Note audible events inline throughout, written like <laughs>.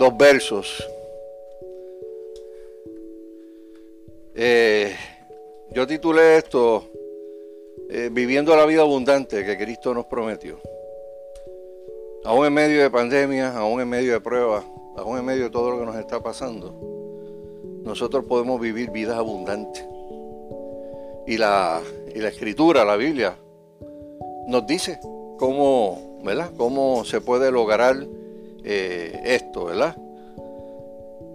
dos versos. Eh, yo titulé esto eh, Viviendo la vida abundante que Cristo nos prometió. Aún en medio de pandemia, aún en medio de pruebas, aún en medio de todo lo que nos está pasando, nosotros podemos vivir vidas abundantes. Y la, y la escritura, la Biblia, nos dice cómo, ¿verdad? cómo se puede lograr eh, esto, ¿verdad?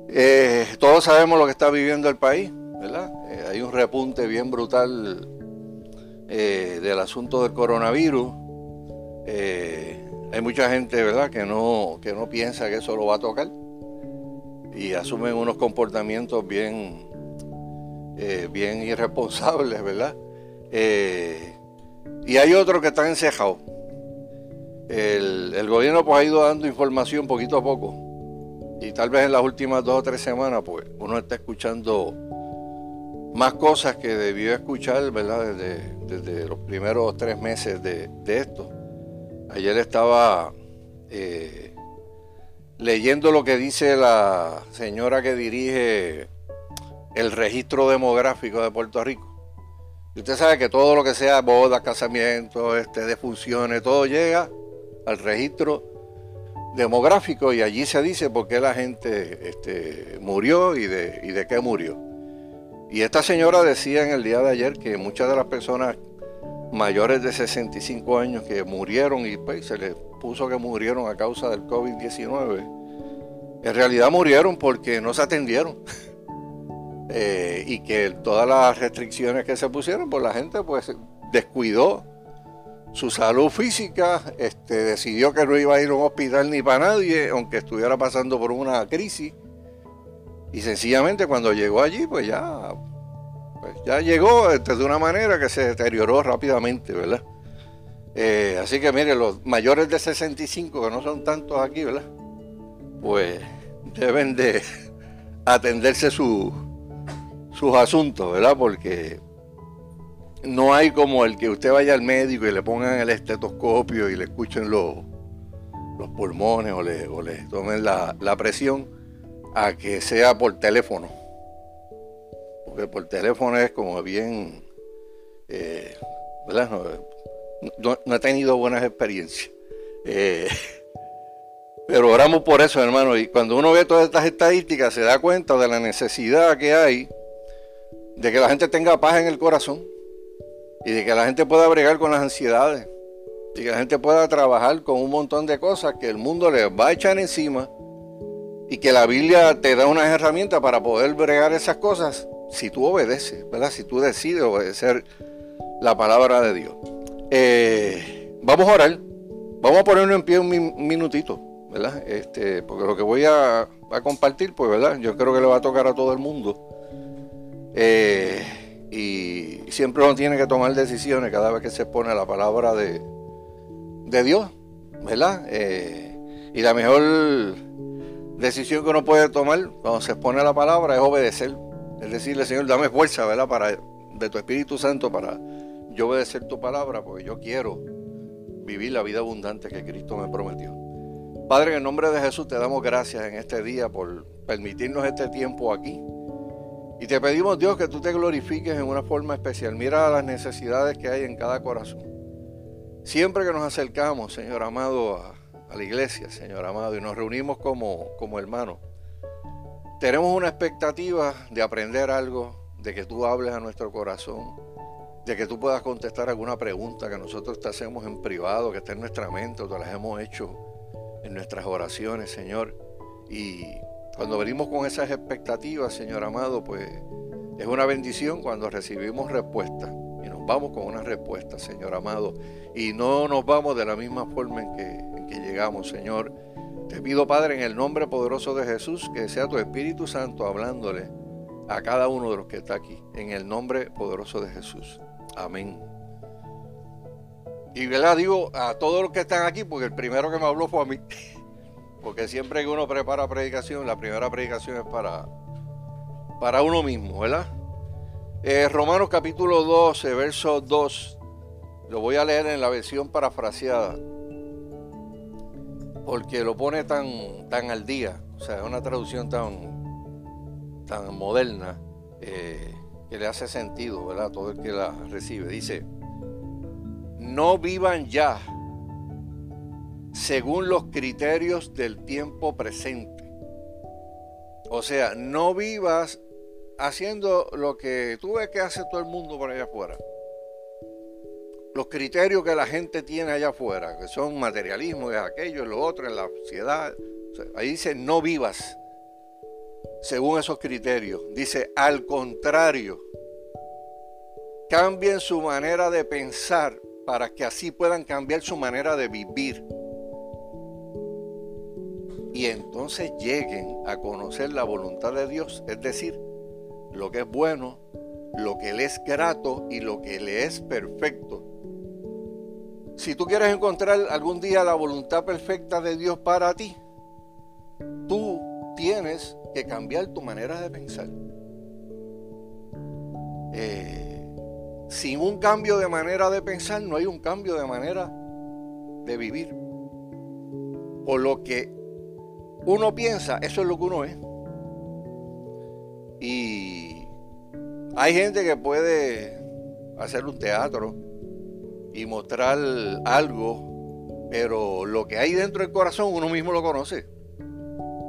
Eh, todos sabemos lo que está viviendo el país, ¿verdad? Eh, hay un repunte bien brutal del asunto del coronavirus. hay mucha gente, ¿verdad?, que no, que no piensa que eso lo va a tocar y asumen unos comportamientos bien, bien irresponsables, ¿verdad? y hay otros que están encejados. El, gobierno pues ha ido dando información poquito a poco y tal vez en las últimas dos o tres semanas pues uno está escuchando más cosas que debió escuchar, ¿verdad? Desde, los primeros tres meses de, esto. Ayer estaba eh, leyendo lo que dice la señora que dirige el registro demográfico de Puerto Rico. Y usted sabe que todo lo que sea bodas, casamientos, este, defunciones, todo llega al registro demográfico y allí se dice por qué la gente este, murió y de, y de qué murió. Y esta señora decía en el día de ayer que muchas de las personas mayores de 65 años que murieron y pues, se les puso que murieron a causa del COVID-19, en realidad murieron porque no se atendieron. <laughs> Eh, y que todas las restricciones que se pusieron, pues la gente pues descuidó su salud física, este, decidió que no iba a ir a un hospital ni para nadie, aunque estuviera pasando por una crisis. Y sencillamente cuando llegó allí, pues ya, pues ya llegó este, de una manera que se deterioró rápidamente, ¿verdad? Eh, así que mire, los mayores de 65, que no son tantos aquí, ¿verdad? Pues deben de <laughs> atenderse sus asuntos, ¿verdad? Porque no hay como el que usted vaya al médico y le pongan el estetoscopio y le escuchen los, los pulmones o le, tomen la, presión a que sea por teléfono. Porque por teléfono es como bien, eh, ¿verdad? No, he tenido buenas experiencias. Eh, <laughs> pero oramos por eso, hermano. Y cuando uno ve todas estas estadísticas, se da cuenta de la necesidad que hay de que la gente tenga paz en el corazón y de que la gente pueda bregar con las ansiedades y que la gente pueda trabajar con un montón de cosas que el mundo le va a echar encima y que la Biblia te da unas herramientas para poder bregar esas cosas si tú obedeces, ¿verdad? Si tú decides obedecer la palabra de Dios. Eh, vamos a orar, vamos a ponernos en pie un, minutito, ¿verdad? Este, porque lo que voy a, a, compartir, pues, ¿verdad? Yo creo que le va a tocar a todo el mundo. Eh, y siempre uno tiene que tomar decisiones cada vez que se pone la palabra de, de Dios, ¿verdad? Eh, y la mejor decisión que uno puede tomar cuando se pone la palabra es obedecer. Es decirle, Señor, dame fuerza, ¿verdad? Para, de tu Espíritu Santo para yo obedecer tu palabra, porque yo quiero vivir la vida abundante que Cristo me prometió. Padre, en el nombre de Jesús te damos gracias en este día por permitirnos este tiempo aquí y te pedimos, Dios, que tú te glorifiques en una forma especial. Mira las necesidades que hay en cada corazón. Siempre que nos acercamos, Señor amado, a, la iglesia, Señor amado, y nos reunimos como, como hermanos, tenemos una expectativa de aprender algo, de que tú hables a nuestro corazón, de que tú puedas contestar alguna pregunta que nosotros te hacemos en privado, que está en nuestra mente, o te las hemos hecho en nuestras oraciones, Señor. Y cuando venimos con esas expectativas, Señor amado, pues es una bendición cuando recibimos respuesta. Y nos vamos con una respuesta, Señor amado. Y no nos vamos de la misma forma en que, en que llegamos, Señor. Te pido, Padre, en el nombre poderoso de Jesús, que sea tu Espíritu Santo hablándole a cada uno de los que está aquí. En el nombre poderoso de Jesús. Amén. Y ¿verdad? digo a todos los que están aquí, porque el primero que me habló fue a mí. <laughs> Porque siempre que uno prepara predicación, la primera predicación es para, para uno mismo, ¿verdad? Eh, Romanos capítulo 12, verso 2. Lo voy a leer en la versión parafraseada. Porque lo pone tan, tan al día o sea, es una traducción tan, tan moderna eh, que le hace sentido, ¿verdad? Todo el que la recibe. Dice, no vivan ya según los criterios del tiempo presente. O sea, no vivas haciendo lo que tú ves que hace todo el mundo por allá afuera los criterios que la gente tiene allá afuera, que son materialismo, es aquello, es lo otro, en la sociedad. ahí dice, no vivas según esos criterios. Dice, al contrario, cambien su manera de pensar para que así puedan cambiar su manera de vivir. Y entonces lleguen a conocer la voluntad de Dios, es decir, lo que es bueno, lo que le es grato y lo que le es perfecto si tú quieres encontrar algún día la voluntad perfecta de Dios para ti, tú tienes que cambiar tu manera de pensar. Eh, sin un cambio de manera de pensar, no hay un cambio de manera de vivir. Por lo que uno piensa, eso es lo que uno es. Y hay gente que puede hacer un teatro, y mostrar algo, pero lo que hay dentro del corazón uno mismo lo conoce.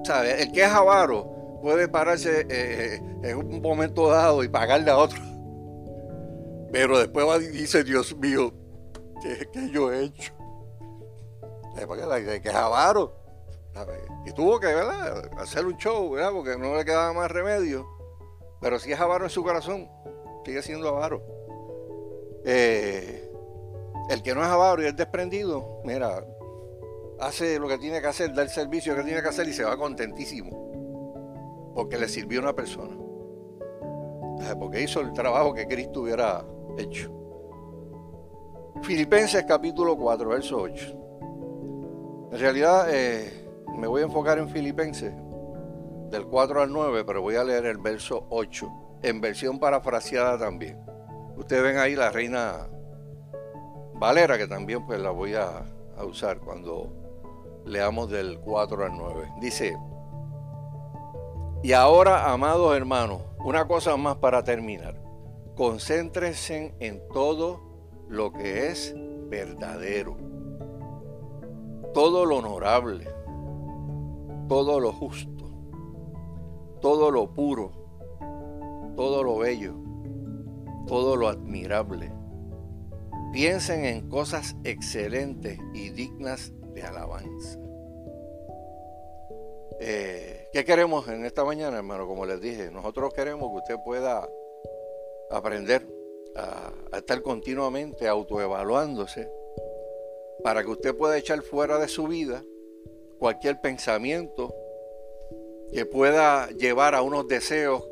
¿Sabe? El que es avaro puede pararse eh, en un momento dado y pagarle a otro. Pero después va y dice, Dios mío, ¿qué, yo he hecho? Que es avaro. Y tuvo que hacer un show, ¿verdad? porque no le quedaba más remedio. Pero si es avaro en su corazón, sigue siendo avaro. Eh, el que no es avaro y es desprendido, mira, hace lo que tiene que hacer, da el servicio que tiene que hacer y se va contentísimo. Porque le sirvió a una persona. Porque hizo el trabajo que Cristo hubiera hecho. Filipenses capítulo 4, verso 8. En realidad eh, me voy a enfocar en Filipenses del 4 al 9, pero voy a leer el verso 8 en versión parafraseada también. Ustedes ven ahí la reina Valera, que también pues la voy a, a usar cuando leamos del 4 al 9. Dice, y ahora, amados hermanos, una cosa más para terminar. Concéntrense en todo lo que es verdadero, todo lo honorable, todo lo justo, todo lo puro, todo lo bello, todo lo admirable Piensen en cosas excelentes y dignas de alabanza. Eh, ¿Qué queremos en esta mañana, hermano? Como les dije, nosotros queremos que usted pueda aprender a, a estar continuamente autoevaluándose para que usted pueda echar fuera de su vida cualquier pensamiento que pueda llevar a unos deseos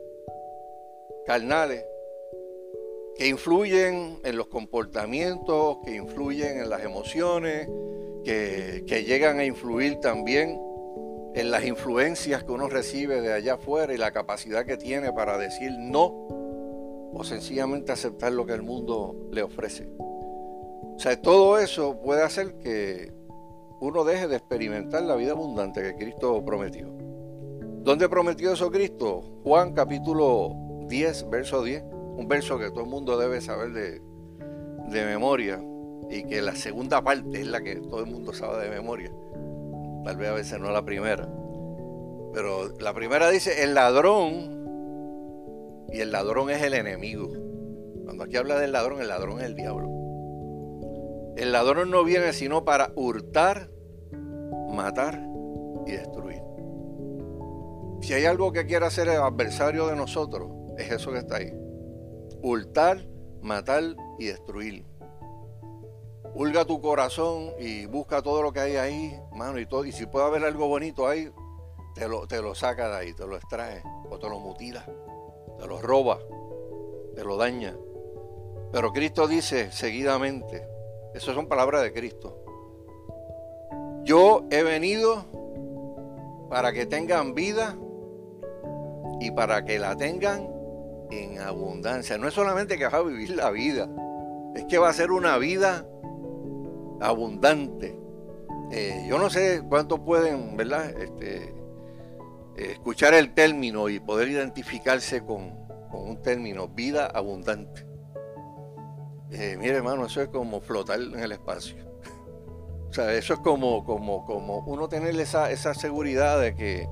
carnales que influyen en los comportamientos, que influyen en las emociones, que, llegan a influir también en las influencias que uno recibe de allá afuera y la capacidad que tiene para decir no o sencillamente aceptar lo que el mundo le ofrece. O sea, todo eso puede hacer que uno deje de experimentar la vida abundante que Cristo prometió. ¿Dónde prometió eso Cristo? Juan capítulo 10, verso 10 un verso que todo el mundo debe saber de, memoria y que la segunda parte es la que todo el mundo sabe de memoria. Tal vez a veces no la primera. Pero la primera dice, el ladrón, y el ladrón es el enemigo. Cuando aquí habla del ladrón, el ladrón es el diablo. El ladrón no viene sino para hurtar, matar y destruir. Si hay algo que quiere hacer el adversario de nosotros, es eso que está ahí hurtar, matar y destruir. Hulga tu corazón y busca todo lo que hay ahí, mano, y todo. Y si puede haber algo bonito ahí, te lo, te lo saca de ahí, te lo extrae, o te lo mutila, te lo roba, te lo daña. Pero Cristo dice seguidamente, esas son palabras de Cristo. Yo he venido para que tengan vida y para que la tengan en abundancia. No es solamente que va a vivir la vida, es que va a ser una vida abundante. Eh, yo no sé cuántos pueden, ¿verdad? Este, eh, escuchar el término y poder identificarse con, un término, vida abundante. Eh, mire hermano, eso es como flotar en el espacio. <laughs> o sea, eso es como, como, como uno tener esa, esa seguridad de que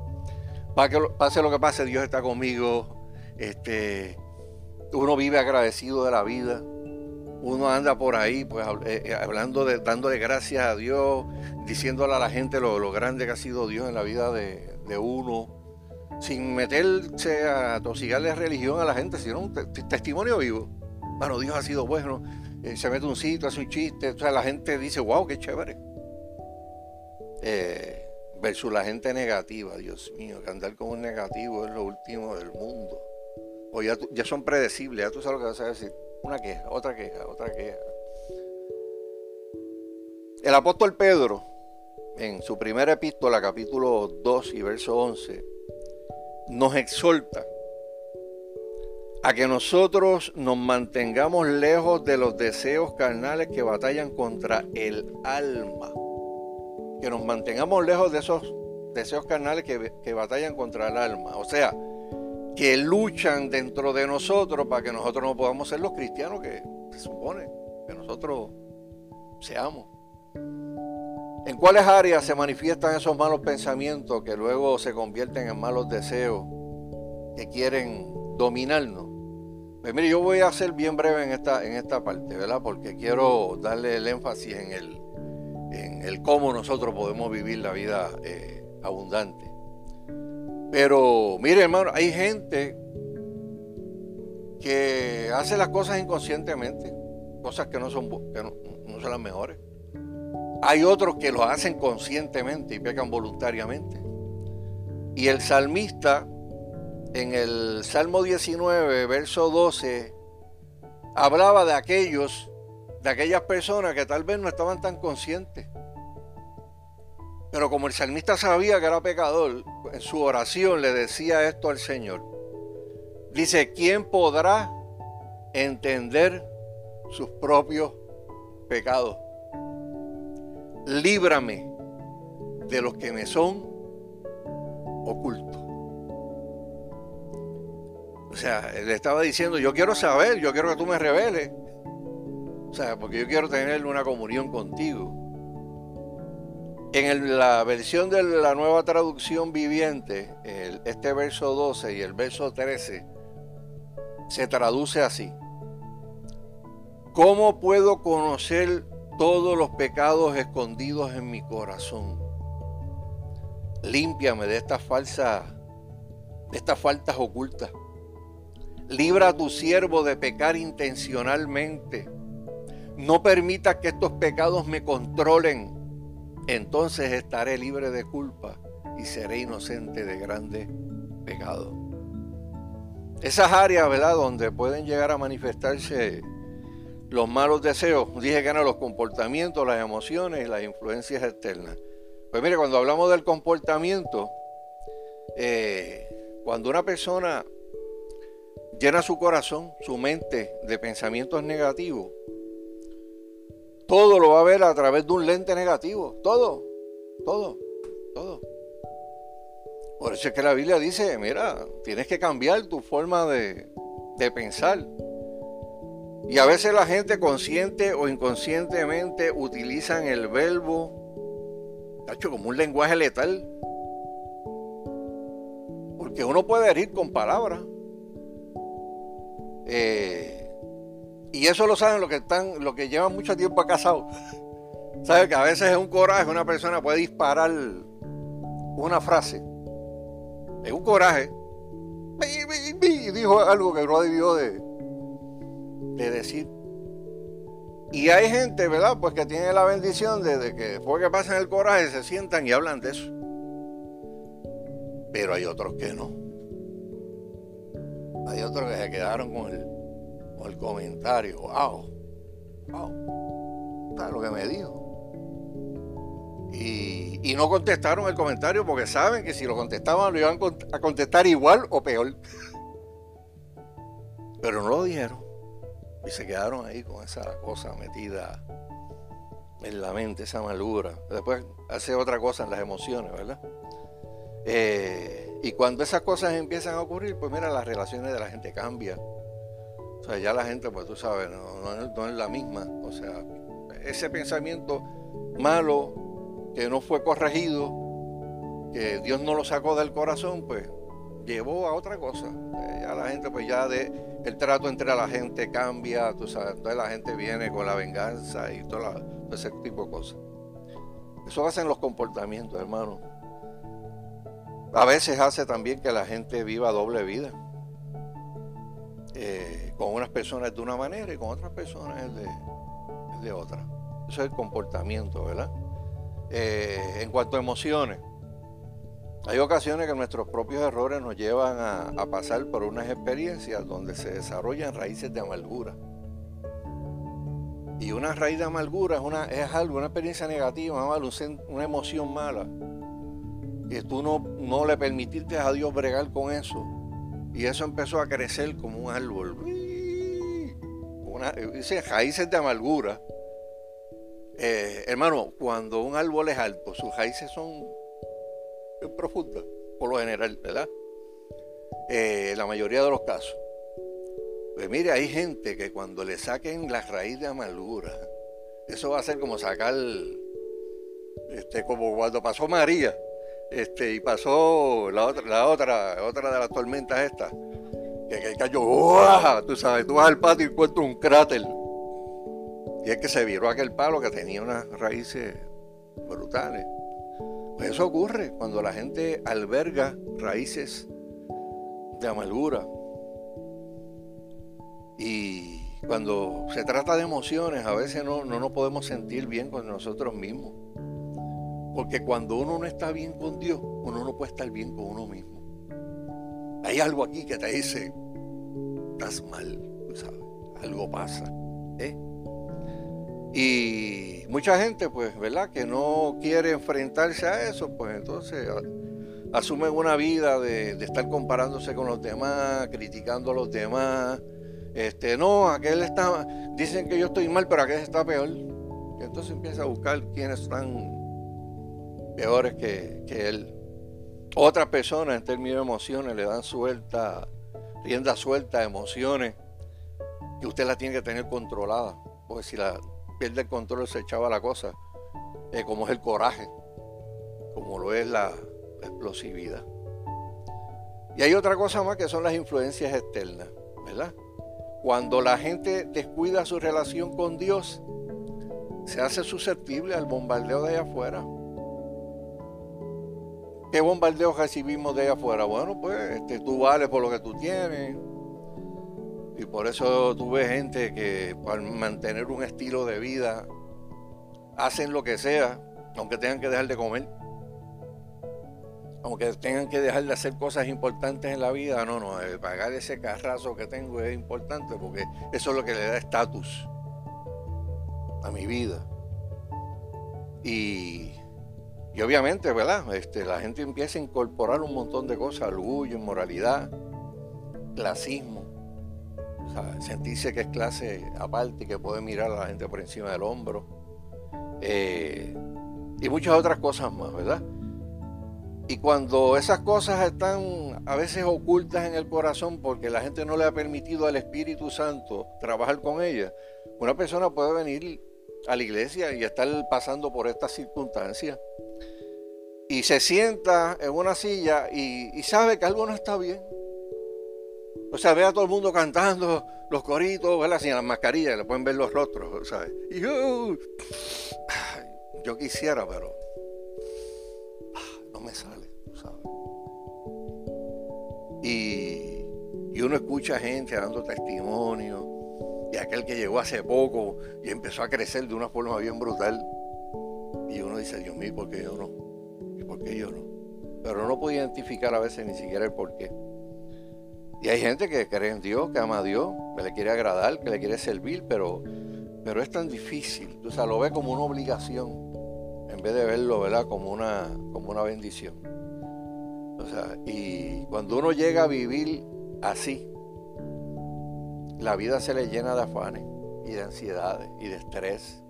pase lo que pase, Dios está conmigo. Este, uno vive agradecido de la vida. Uno anda por ahí, pues eh, hablando de, dándole gracias a Dios, diciéndole a la gente lo, lo grande que ha sido Dios en la vida de, de uno, sin meterse a tosigarle religión a la gente, sino un testimonio vivo. Bueno, Dios ha sido bueno, eh, se mete un sitio, hace un chiste, o sea, la gente dice, wow, qué chévere. Eh, versus la gente negativa, Dios mío, que andar con un negativo es lo último del mundo. O ya, ya son predecibles, ya tú sabes lo que vas a decir. Una queja, otra queja, otra queja. El apóstol Pedro en su primera epístola, capítulo 2 y verso 11, nos exhorta a que nosotros nos mantengamos lejos de los deseos carnales que batallan contra el alma. Que nos mantengamos lejos de esos deseos carnales que, que batallan contra el alma. O sea, que luchan dentro de nosotros para que nosotros no podamos ser los cristianos que se supone que nosotros seamos. ¿En cuáles áreas se manifiestan esos malos pensamientos que luego se convierten en malos deseos que quieren dominarnos? Pues mire, yo voy a ser bien breve en esta, en esta parte, ¿verdad? Porque quiero darle el énfasis en el, en el cómo nosotros podemos vivir la vida eh, abundante. Pero mire, hermano, hay gente que hace las cosas inconscientemente, cosas que no son, que no son las mejores. Hay otros que lo hacen conscientemente y pecan voluntariamente. Y el salmista, en el Salmo 19, verso 12, hablaba de aquellos, de aquellas personas que tal vez no estaban tan conscientes. Pero como el salmista sabía que era pecador, en su oración le decía esto al Señor. Dice, ¿quién podrá entender sus propios pecados? líbrame de los que me son ocultos. O sea, le estaba diciendo, yo quiero saber, yo quiero que tú me reveles. O sea, porque yo quiero tener una comunión contigo. En la versión de la nueva traducción viviente, este verso 12 y el verso 13 se traduce así. ¿Cómo puedo conocer todos los pecados escondidos en mi corazón. Límpiame de estas falsas, de estas faltas ocultas. Libra a tu siervo de pecar intencionalmente. No permita que estos pecados me controlen. Entonces estaré libre de culpa y seré inocente de grandes pecados. Esas áreas, ¿verdad?, donde pueden llegar a manifestarse los malos deseos, dije que eran los comportamientos, las emociones y las influencias externas. Pues mire, cuando hablamos del comportamiento, eh, cuando una persona llena su corazón, su mente de pensamientos negativos, todo lo va a ver a través de un lente negativo. Todo, todo, todo. Por eso es que la Biblia dice, mira, tienes que cambiar tu forma de, de pensar. Y a veces la gente consciente o inconscientemente utilizan el verbo, hecho como un lenguaje letal. Porque uno puede herir con palabras. Eh, y eso lo saben los que están, los que llevan mucho tiempo casados. Saben que a veces es un coraje, una persona puede disparar una frase. Es un coraje. Y dijo algo que no debió de, de decir. Y hay gente, ¿verdad? Pues que tiene la bendición de, que después que pasan el coraje se sientan y hablan de eso. Pero hay otros que no. Hay otros que se quedaron con el, con el comentario. ¡Wow! ¡Wow! ¿Sabes lo que me dijo? Y, y, no contestaron el comentario porque saben que si lo contestaban lo iban a contestar igual o peor. Pero no lo dijeron. Y se quedaron ahí con esa cosa metida en la mente, esa malura. Después hace otra cosa en las emociones, ¿verdad? Eh, Y cuando esas cosas empiezan a ocurrir, pues mira, las relaciones de la gente cambian. O sea, ya la gente, pues tú sabes, no, es la misma. O sea, ese pensamiento malo que no fue corregido, que Dios no lo sacó del corazón, pues llevó a otra cosa. Eh, ya la gente, pues ya de, el trato entre la gente cambia, tú sabes, entonces la gente viene con la venganza y todo ese tipo de cosas. Eso hacen los comportamientos, hermano. A veces hace también que la gente viva doble vida. Eh, con unas personas de una manera y con otras personas de, de otra. Eso es el comportamiento, ¿verdad? Eh, en cuanto a emociones, hay ocasiones que nuestros propios errores nos llevan a, pasar por unas experiencias donde se desarrollan raíces de amargura. Y una raíz de amargura es, una, es algo, una experiencia negativa, una emoción mala. Que tú no, no le permitiste a Dios bregar con eso. Y eso empezó a crecer como un árbol. Una, dice raíces de amargura. Eh, hermano, cuando un árbol es alto, sus raíces son profunda, por lo general, ¿verdad? Eh, la mayoría de los casos. Pues mire, hay gente que cuando le saquen la raíz de amargura, eso va a ser como sacar, este, como cuando pasó María, este, y pasó la otra, la otra, otra de las tormentas estas, que, cayó, tú sabes, tú vas al patio y encuentras un cráter. Y es que se viró aquel palo que tenía unas raíces brutales. Pues eso ocurre cuando la gente alberga raíces de amargura. Y cuando se trata de emociones, a veces no, no nos podemos sentir bien con nosotros mismos. Porque cuando uno no está bien con Dios, uno no puede estar bien con uno mismo. Hay algo aquí que te dice, estás mal, ¿sabes? Algo pasa. ¿eh? Y mucha gente, pues, ¿verdad? Que no quiere enfrentarse a eso, pues entonces asumen una vida de, estar comparándose con los demás, criticando a los demás. Este, no, aquel está, dicen que yo estoy mal, pero aquel está peor. Y entonces empieza a buscar quiénes están peores que, que él. Otras personas en términos de emociones le dan suelta, rienda suelta a emociones que usted la tiene que tener controlada. Porque si la pierde el control se echaba la cosa, como es el coraje, como lo es la, explosividad. Y hay otra cosa más que son las influencias externas, ¿verdad? Cuando la gente descuida su relación con Dios, se hace susceptible al bombardeo de allá afuera. ¿Qué bombardeo recibimos de allá afuera? Bueno, pues este, tú vales por lo que tú tienes, y por eso tuve gente que para mantener un estilo de vida hacen lo que sea, aunque tengan que dejar de comer. Aunque tengan que dejar de hacer cosas importantes en la vida, no, no, eh, pagar ese carrazo que tengo es importante porque eso es lo que le da estatus a mi vida. Y, y, obviamente, ¿verdad? Este, la gente empieza a incorporar un montón de cosas, orgullo, inmoralidad, clasismo sentirse que es clase aparte que puede mirar a la gente por encima del hombro. Eh, y muchas otras cosas más, ¿verdad? Y cuando esas cosas están a veces ocultas en el corazón porque la gente no le ha permitido al Espíritu Santo trabajar con ellas, una persona puede venir a la iglesia y estar pasando por estas circunstancias y se sienta en una silla y, sabe que algo no está bien o sea, ve a todo el mundo cantando los coritos, ¿verdad? Sin las mascarillas, le pueden ver los rostros, ¿sabes? Y yo, yo quisiera, pero no me sale, ¿sabes? Y, y uno escucha gente dando testimonio, y aquel que llegó hace poco y empezó a crecer de una forma bien brutal. Y uno dice, Dios mío, ¿por qué yo no? ¿Y por qué yo no? Pero no puedo identificar a veces ni siquiera el por qué. Y hay gente que cree en Dios, que ama a Dios, que le quiere agradar, que le quiere servir, pero, pero es tan difícil. O sea, lo ve como una obligación en vez de verlo, ¿verdad? Como una, como una bendición. O sea, y cuando uno llega a vivir así, la vida se le llena de afanes y de ansiedades y de estrés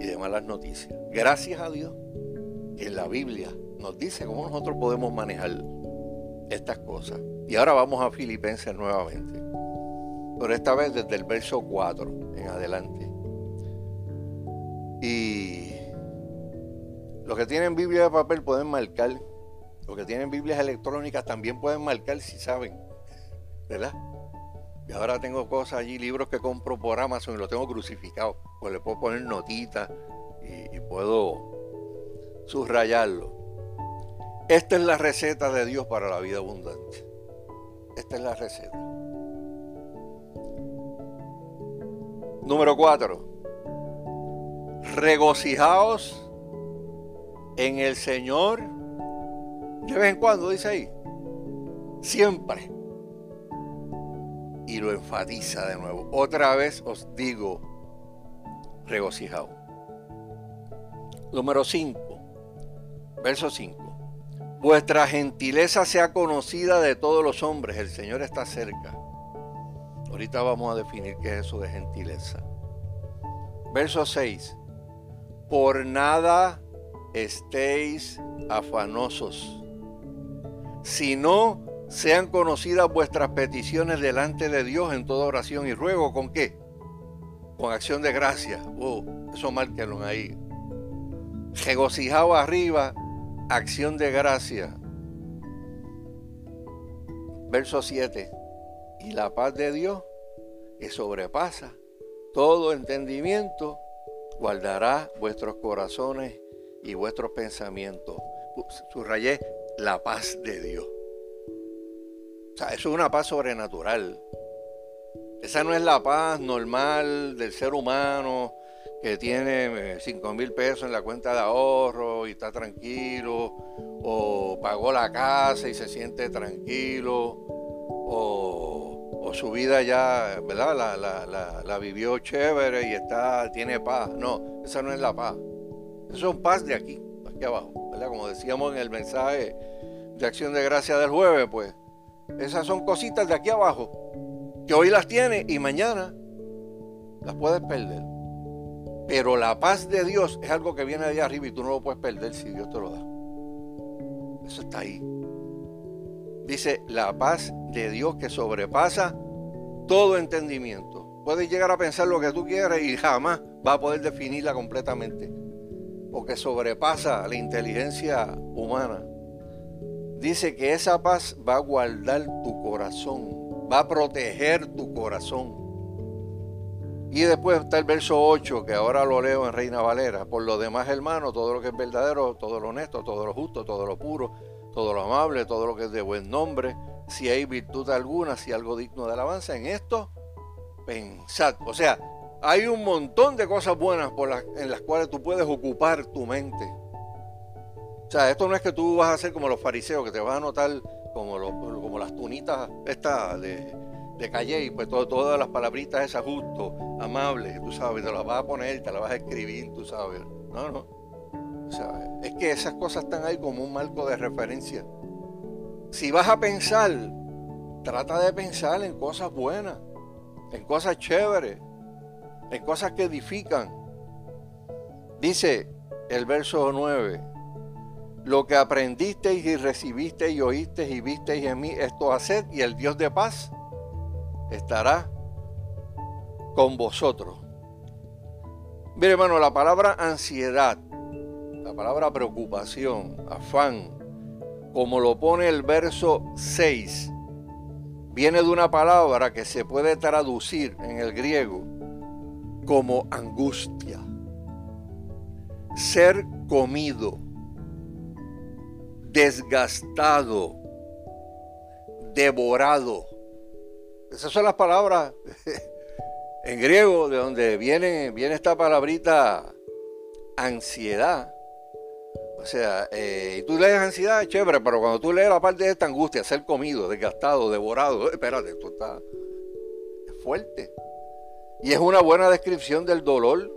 y de malas noticias. Gracias a Dios en la Biblia nos dice cómo nosotros podemos manejar estas cosas. Y ahora vamos a Filipenses nuevamente. Pero esta vez desde el verso 4 en adelante. Y los que tienen Biblia de papel pueden marcar. Los que tienen Biblias electrónicas también pueden marcar si saben. ¿Verdad? Y ahora tengo cosas allí, libros que compro por Amazon y los tengo crucificados. Pues le puedo poner notitas y, puedo subrayarlo. Esta es la receta de Dios para la vida abundante. Esta es la receta. Número 4. Regocijaos en el Señor de vez en cuando, dice ahí. Siempre y lo enfatiza de nuevo. Otra vez os digo, regocijado. Número 5, verso 5. Vuestra gentileza sea conocida de todos los hombres, el Señor está cerca. Ahorita vamos a definir qué es eso de gentileza. Verso 6. Por nada estéis afanosos, sino sean conocidas vuestras peticiones delante de Dios en toda oración y ruego. ¿Con qué? Con acción de gracia. Oh, eso márquenlo ahí. Regocijado arriba, acción de gracia. Verso 7. Y la paz de Dios, que sobrepasa todo entendimiento, guardará vuestros corazones y vuestros pensamientos. Subrayé la paz de Dios eso es una paz sobrenatural. Esa no es la paz normal del ser humano que tiene 5 eh, mil pesos en la cuenta de ahorro y está tranquilo, o pagó la casa y se siente tranquilo, o, su vida ya, ¿verdad? La, vivió chévere y está, tiene paz. No, esa no es la paz. Eso es paz de aquí, aquí abajo, ¿verdad? Como decíamos en el mensaje de acción de gracia del jueves, pues esas son cositas de aquí abajo que hoy las tienes y mañana las puedes perder. Pero la paz de Dios es algo que viene de arriba y tú no lo puedes perder si Dios te lo da. Eso está ahí. Dice la paz de Dios que sobrepasa todo entendimiento. Puedes llegar a pensar lo que tú quieras y jamás va a poder definirla completamente. Porque sobrepasa la inteligencia humana dice que esa paz va a guardar tu corazón, va a proteger tu corazón. Y después está el verso 8, que ahora lo leo en Reina Valera. Por lo demás, hermano, todo lo que es verdadero, todo lo honesto, todo lo justo, todo lo puro, todo lo amable, todo lo que es de buen nombre, si hay virtud alguna, si algo digno de alabanza, en esto pensad. O sea, hay un montón de cosas buenas en las cuales tú puedes ocupar tu mente. O sea, esto no es que tú vas a hacer como los fariseos, que te vas a notar como, como las tunitas estas de, de calle y pues todas las palabritas esas justo, amables, tú sabes, te las vas a poner, te las vas a escribir, tú sabes. No, no. O sea, es que esas cosas están ahí como un marco de referencia. Si vas a pensar, trata de pensar en cosas buenas, en cosas chéveres, en cosas que edifican. Dice el verso 9, lo que aprendisteis y recibisteis y oísteis y visteis en mí, esto haced y el Dios de paz estará con vosotros. Mire hermano, la palabra ansiedad, la palabra preocupación, afán, como lo pone el verso 6, viene de una palabra que se puede traducir en el griego como angustia. Ser comido desgastado, devorado. Esas son las palabras <laughs> en griego de donde viene, viene esta palabrita ansiedad. O sea, eh, y tú lees ansiedad, chévere, pero cuando tú lees la parte de esta angustia, ser comido, desgastado, devorado, <laughs> espérate, esto está fuerte. Y es una buena descripción del dolor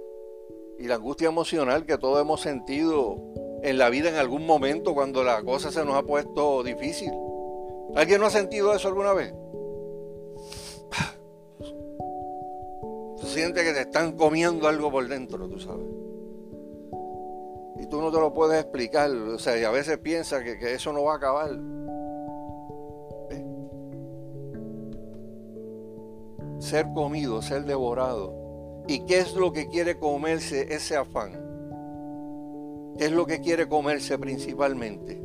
y la angustia emocional que todos hemos sentido en la vida en algún momento cuando la cosa se nos ha puesto difícil. ¿Alguien no ha sentido eso alguna vez? Tú sientes que te están comiendo algo por dentro, tú sabes. Y tú no te lo puedes explicar. O sea, y a veces piensas que, que eso no va a acabar. ¿Eh? Ser comido, ser devorado. ¿Y qué es lo que quiere comerse ese afán? ¿Qué es lo que quiere comerse principalmente?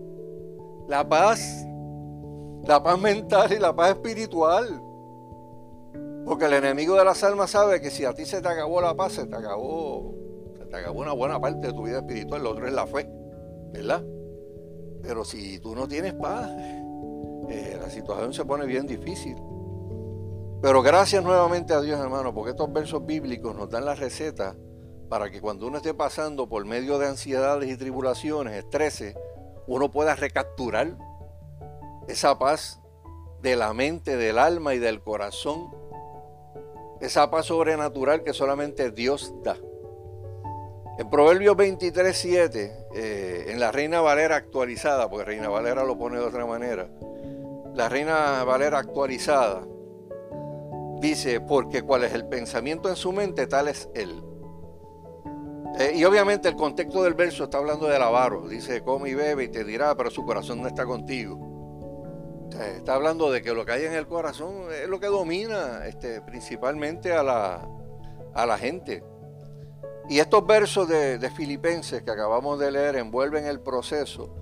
La paz, la paz mental y la paz espiritual. Porque el enemigo de las almas sabe que si a ti se te acabó la paz, se te acabó, se te acabó una buena parte de tu vida espiritual, lo otro es la fe, ¿verdad? Pero si tú no tienes paz, eh, la situación se pone bien difícil. Pero gracias nuevamente a Dios, hermano, porque estos versos bíblicos nos dan la receta para que cuando uno esté pasando por medio de ansiedades y tribulaciones, estreses, uno pueda recapturar esa paz de la mente, del alma y del corazón esa paz sobrenatural que solamente Dios da. En Proverbios 23, 7, eh, en la Reina Valera actualizada, porque Reina Valera lo pone de otra manera, la Reina Valera actualizada dice, porque cuál es el pensamiento en su mente, tal es él. Eh, y obviamente el contexto del verso está hablando del avaro, dice, come y bebe y te dirá, pero su corazón no está contigo. Está hablando de que lo que hay en el corazón es lo que domina este, principalmente a la, a la gente. Y estos versos de, de, Filipenses que acabamos de leer envuelven el proceso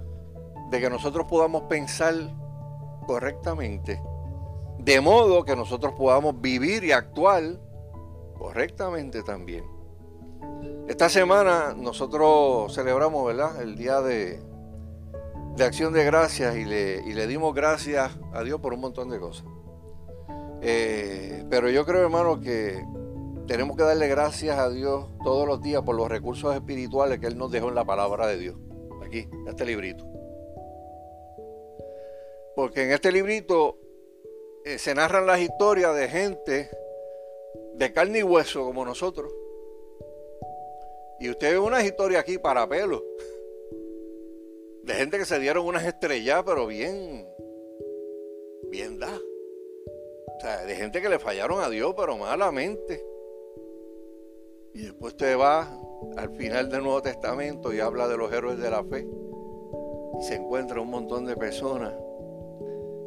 de que nosotros podamos pensar correctamente, de modo que nosotros podamos vivir y actuar correctamente también. Esta semana nosotros celebramos, ¿verdad? El día de, de acción de gracias y le, le, dimos gracias a Dios por un montón de cosas. Eh, pero yo creo, hermano, que tenemos que darle gracias a Dios todos los días por los recursos espirituales que Él nos dejó en la palabra de Dios. Aquí, en este librito. Porque en este librito eh, se narran las historias de gente de carne y hueso como nosotros. Y usted ve unas historias aquí para pelo de gente que se dieron unas estrellas, pero bien, bien da. O sea, de gente que le fallaron a Dios, pero malamente. Y después te va al final del Nuevo Testamento y habla de los héroes de la fe. Y se encuentra un montón de personas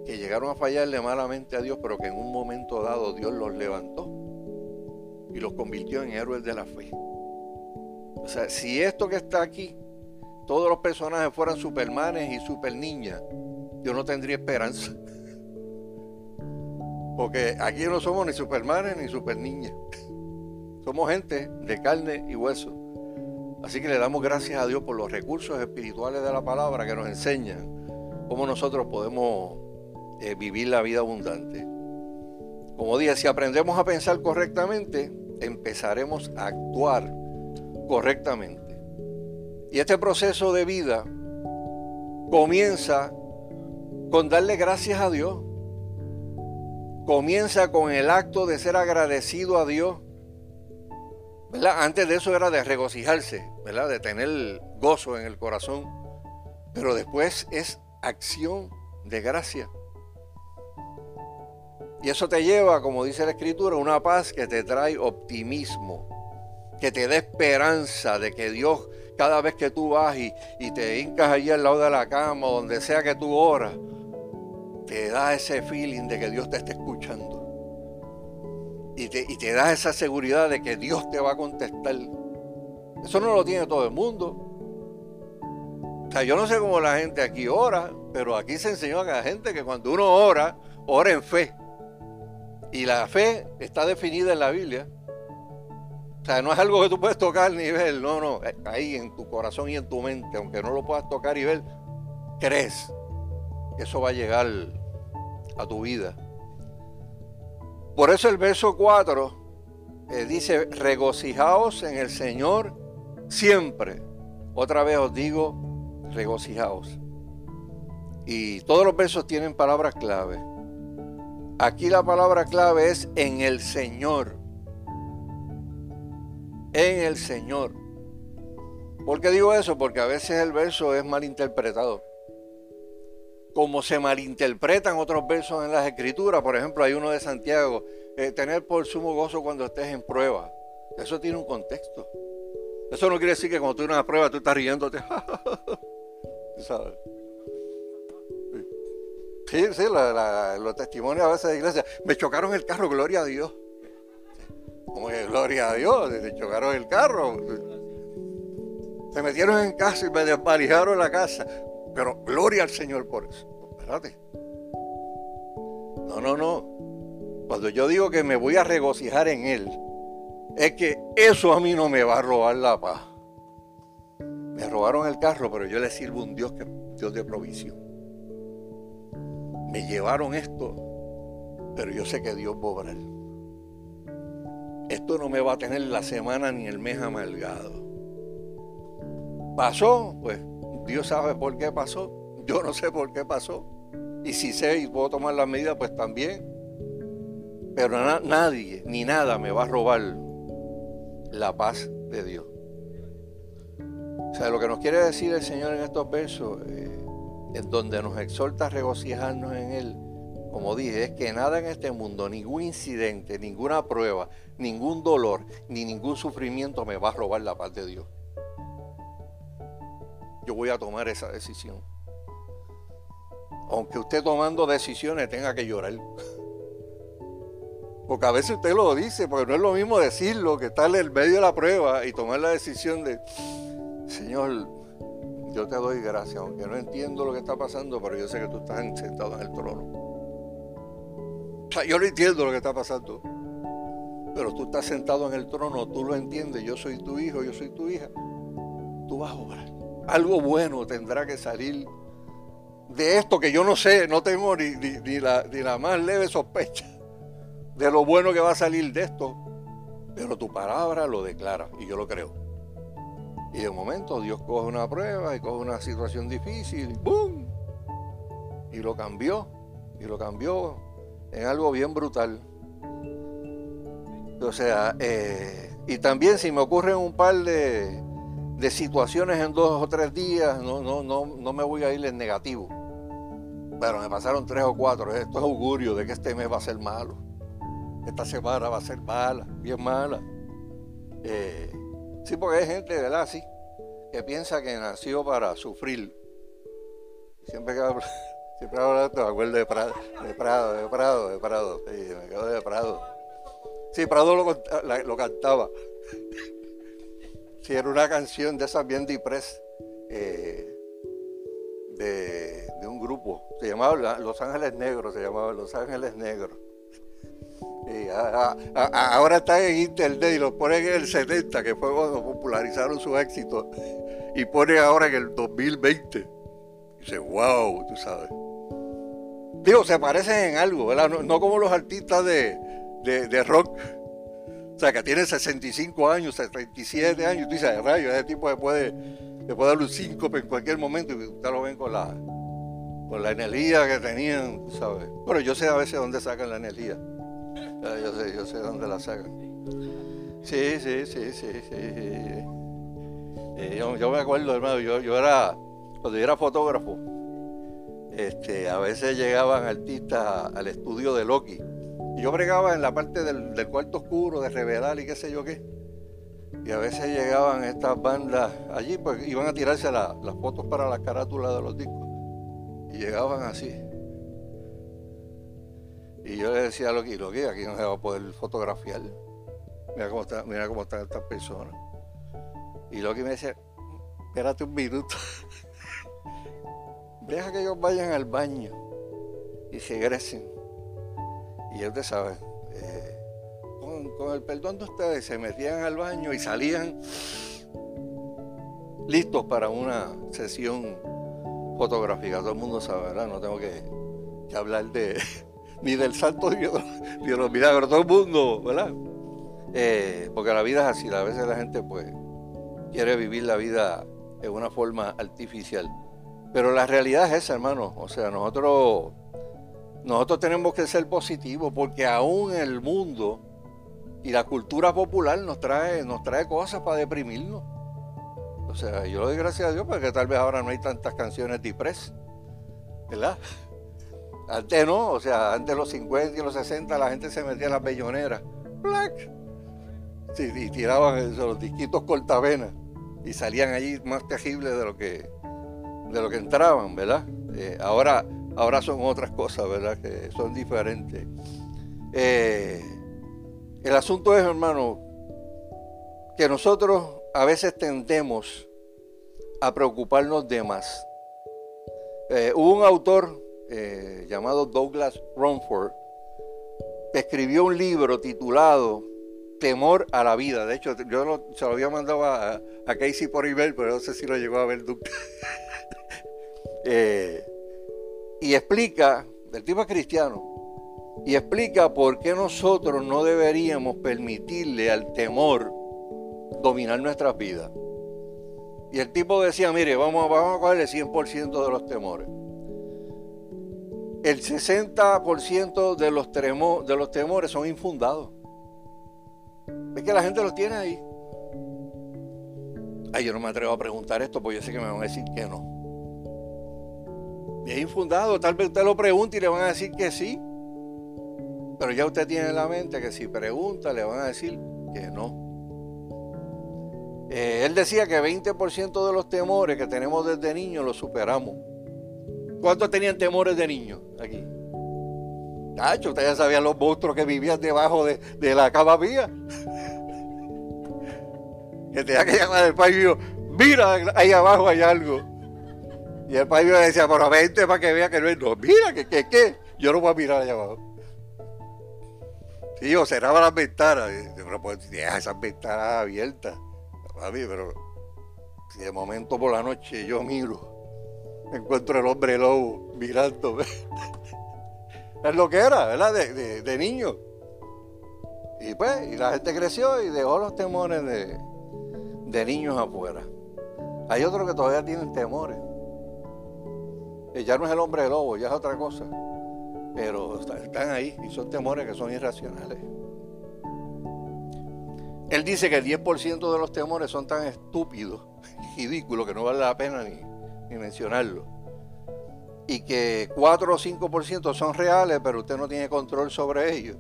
que llegaron a fallarle malamente a Dios, pero que en un momento dado Dios los levantó y los convirtió en héroes de la fe. O sea, si esto que está aquí todos los personajes fueran supermanes y super niñas, yo no tendría esperanza. Porque aquí no somos ni supermanes ni super niñas. Somos gente de carne y hueso. Así que le damos gracias a Dios por los recursos espirituales de la palabra que nos enseñan cómo nosotros podemos eh, vivir la vida abundante. Como dije, si aprendemos a pensar correctamente, empezaremos a actuar correctamente. Y este proceso de vida comienza con darle gracias a Dios. Comienza con el acto de ser agradecido a Dios. ¿verdad? Antes de eso era de regocijarse, ¿verdad? de tener gozo en el corazón. Pero después es acción de gracia. Y eso te lleva, como dice la escritura, una paz que te trae optimismo, que te da esperanza de que Dios cada vez que tú vas y, te hincas allí al lado de la cama, donde sea que tú oras, te da ese feeling de que Dios te está escuchando. Y te, y te da esa seguridad de que Dios te va a contestar. Eso no lo tiene todo el mundo. O sea, yo no sé cómo la gente aquí ora, pero aquí se enseñó a la gente que cuando uno ora, ora en fe. Y la fe está definida en la Biblia o sea, no es algo que tú puedes tocar ni ver, no, no, eh, ahí en tu corazón y en tu mente, aunque no lo puedas tocar y ver, crees que eso va a llegar a tu vida. Por eso el verso 4 eh, dice, regocijaos en el Señor siempre. Otra vez os digo, regocijaos. Y todos los versos tienen palabras clave. Aquí la palabra clave es en el Señor en el Señor. ¿Por qué digo eso? Porque a veces el verso es malinterpretado. Como se malinterpretan otros versos en las escrituras, por ejemplo, hay uno de Santiago, eh, tener por sumo gozo cuando estés en prueba. Eso tiene un contexto. Eso no quiere decir que cuando tú en una prueba tú estás riéndote. <laughs> ¿Sabes? Sí, sí, los testimonios a veces de iglesia. Me chocaron el carro, gloria a Dios. Gloria a Dios, se chocaron el carro. Se metieron en casa y me desvalijaron la casa. Pero gloria al Señor por eso. Espérate. No, no, no. Cuando yo digo que me voy a regocijar en Él, es que eso a mí no me va a robar la paz. Me robaron el carro, pero yo le sirvo un Dios que Dios de provisión. Me llevaron esto, pero yo sé que Dios va a obrar. Esto no me va a tener la semana ni el mes amargado. Pasó, pues Dios sabe por qué pasó. Yo no sé por qué pasó. Y si sé y puedo tomar las medidas, pues también. Pero nadie ni nada me va a robar la paz de Dios. O sea, lo que nos quiere decir el Señor en estos versos, eh, en donde nos exhorta a regocijarnos en Él, como dije, es que nada en este mundo, ningún incidente, ninguna prueba, ningún dolor, ni ningún sufrimiento me va a robar la paz de Dios. Yo voy a tomar esa decisión. Aunque usted tomando decisiones tenga que llorar. Porque a veces usted lo dice, porque no es lo mismo decirlo que estar en el medio de la prueba y tomar la decisión de, Señor, yo te doy gracias, aunque no entiendo lo que está pasando, pero yo sé que tú estás sentado en el trono. O sea, yo no entiendo lo que está pasando, pero tú estás sentado en el trono, tú lo entiendes, yo soy tu hijo, yo soy tu hija. Tú vas a obrar. Algo bueno tendrá que salir de esto que yo no sé, no tengo ni, ni, la, ni la más leve sospecha de lo bueno que va a salir de esto, pero tu palabra lo declara y yo lo creo. Y de momento Dios coge una prueba y coge una situación difícil, ¡boom! Y lo cambió, y lo cambió en algo bien brutal. O sea, eh, y también si me ocurren un par de, de, situaciones en dos o tres días, no, no, no, no me voy a ir en negativo. Pero me pasaron tres o cuatro. Esto es augurio de que este mes va a ser malo esta semana va a ser mala, bien mala. Eh, sí, porque hay gente, ¿verdad? Sí, que piensa que nació para sufrir. Siempre que hablo, siempre esto, me acuerdo de Prado, de Prado, de Prado, de Prado. Sí, me quedo de Prado. Sí, Prado lo, cantaba. Sí, era una canción de esas bien depress, eh, de, de un grupo. Se llamaba Los Ángeles Negros, se llamaba Los Ángeles Negros ahora está en internet y lo ponen en el 70, que fue cuando popularizaron su éxito, y pone ahora en el 2020. Y dice, wow, tú sabes. Digo, se parecen en algo, ¿verdad? No, como los artistas de, rock. O sea, que tienen 65 años, 77 años. Tú dices, rayo, ese tipo le puede, le puede dar un síncope en cualquier momento y usted lo ven con la, con la energía que tenían, ¿sabes? Bueno, yo sé a veces dónde sacan la energía. Yo sé, yo sé dónde la sacan. Sí, sí, sí, sí, sí. yo, me acuerdo, hermano, yo, yo era, cuando yo era fotógrafo, este, a veces llegaban artistas al estudio de Loki. Y yo bregaba en la parte del, cuarto oscuro, de revelar y qué sé yo qué. Y a veces llegaban estas bandas allí, pues iban a tirarse las fotos para las carátulas de los discos. Y llegaban así. Y yo le decía a Loki, Loki, aquí no se va a poder fotografiar. Mira cómo, está, mira cómo están estas personas. Y Loki me decía, espérate un minuto. <laughs> Deja que ellos vayan al baño y se egresen. Y él te sabe, eh, con, el perdón de ustedes, se metían al baño y salían listos para una sesión fotográfica. Todo el mundo sabe, ¿verdad? No tengo que hablar de, <laughs> ni del santo <laughs> ni de los milagros, todo el mundo, ¿verdad? Eh, porque la vida es así, a veces la gente pues quiere vivir la vida en una forma artificial. Pero la realidad es esa, hermano. O sea, nosotros, nosotros tenemos que ser positivos porque aún el mundo y la cultura popular nos trae, nos trae cosas para deprimirnos. O sea, yo doy gracias a Dios porque tal vez ahora no hay tantas canciones de ¿verdad? <laughs> Antes no, o sea, antes de los 50 y los 60 la gente se metía en las belloneras. ¡Black! Sí, y tiraban los disquitos cortavenas y salían allí más terribles de lo que, de lo que entraban, ¿verdad? Eh, ahora, ahora son otras cosas, ¿verdad? Que son diferentes. Eh, El asunto es, hermano, que nosotros a veces tendemos a preocuparnos de más. Eh, hubo un autor llamado Douglas Rumford que escribió un libro titulado Temor a la vida. De hecho, yo se lo había mandado a, Casey por email, pero no sé si lo llegó a ver nunca. <laughs> Eh, y explica, el tipo es cristiano, y explica por qué nosotros no deberíamos permitirle al temor dominar nuestras vidas. Y el tipo decía, mire, vamos, a cogerle 100% de los temores. El 60% de de los temores son infundados. Es que la gente los tiene ahí. Ay, yo no me atrevo a preguntar esto porque yo sé que me van a decir que no. Y es infundado, tal vez usted lo pregunte y le van a decir que sí. Pero ya usted tiene en la mente que si pregunta le van a decir que no. Eh, él decía que 20% de los temores que tenemos desde niños los superamos. ¿Cuántos tenían temores de niños aquí? Tacho, ustedes ya sabían los monstruos que vivían debajo de, la cama mía. Que tenía que llamar al padre mío, mira, ahí abajo hay algo. Y el padre mío decía, pero vente para que vea que no es. No, mira, que qué, qué. Yo no voy a mirar allá abajo. Sí, yo cerraba las ventanas. Yo no puedo dejar esas ventanas abiertas pero si de momento por la noche yo miro, encuentro el hombre lobo mirándome. <laughs> es lo que era, ¿verdad? De, niño. Y pues, y la gente creció y dejó los temores de, de niños afuera. Hay otros que todavía tienen temores. Y ya no es el hombre lobo, ya es otra cosa. Pero están ahí y son temores que son irracionales. Él dice que el 10% de los temores son tan estúpidos, <laughs> ridículos, que no vale la pena ni, ni mencionarlo. Y que 4 o 5% son reales, pero usted no tiene control sobre ellos.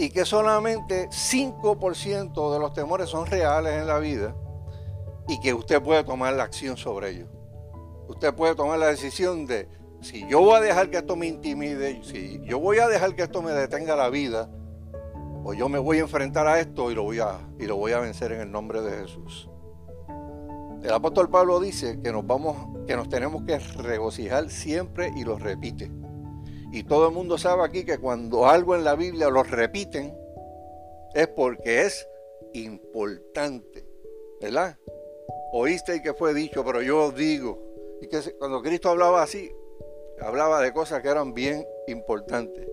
Y que solamente 5% de los temores son reales en la vida y que usted puede tomar la acción sobre ellos. Usted puede tomar la decisión de, si yo voy a dejar que esto me intimide, si yo voy a dejar que esto me detenga la vida, pues yo me voy a enfrentar a esto y lo voy a, y lo voy a vencer en el nombre de Jesús. El apóstol Pablo dice que nos vamos, que nos tenemos que regocijar siempre y lo repite. Y todo el mundo sabe aquí que cuando algo en la Biblia lo repiten es porque es importante, ¿verdad? Oíste y que fue dicho, pero yo digo. Y que cuando Cristo hablaba así, hablaba de cosas que eran bien importantes.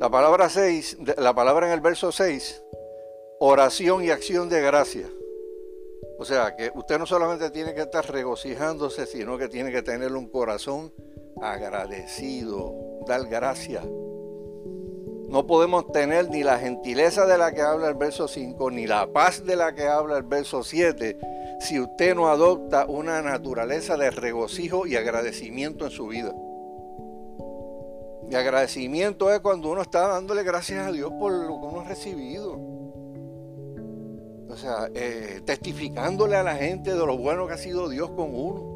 La palabra 6, la palabra en el verso 6, oración y acción de gracia. O sea, que usted no solamente tiene que estar regocijándose, sino que tiene que tener un corazón agradecido, dar gracias. No podemos tener ni la gentileza de la que habla el verso 5, ni la paz de la que habla el verso 7, si usted no adopta una naturaleza de regocijo y agradecimiento en su vida. Y agradecimiento es cuando uno está dándole gracias a Dios por lo que uno ha recibido. O sea, eh, testificándole a la gente de lo bueno que ha sido Dios con uno.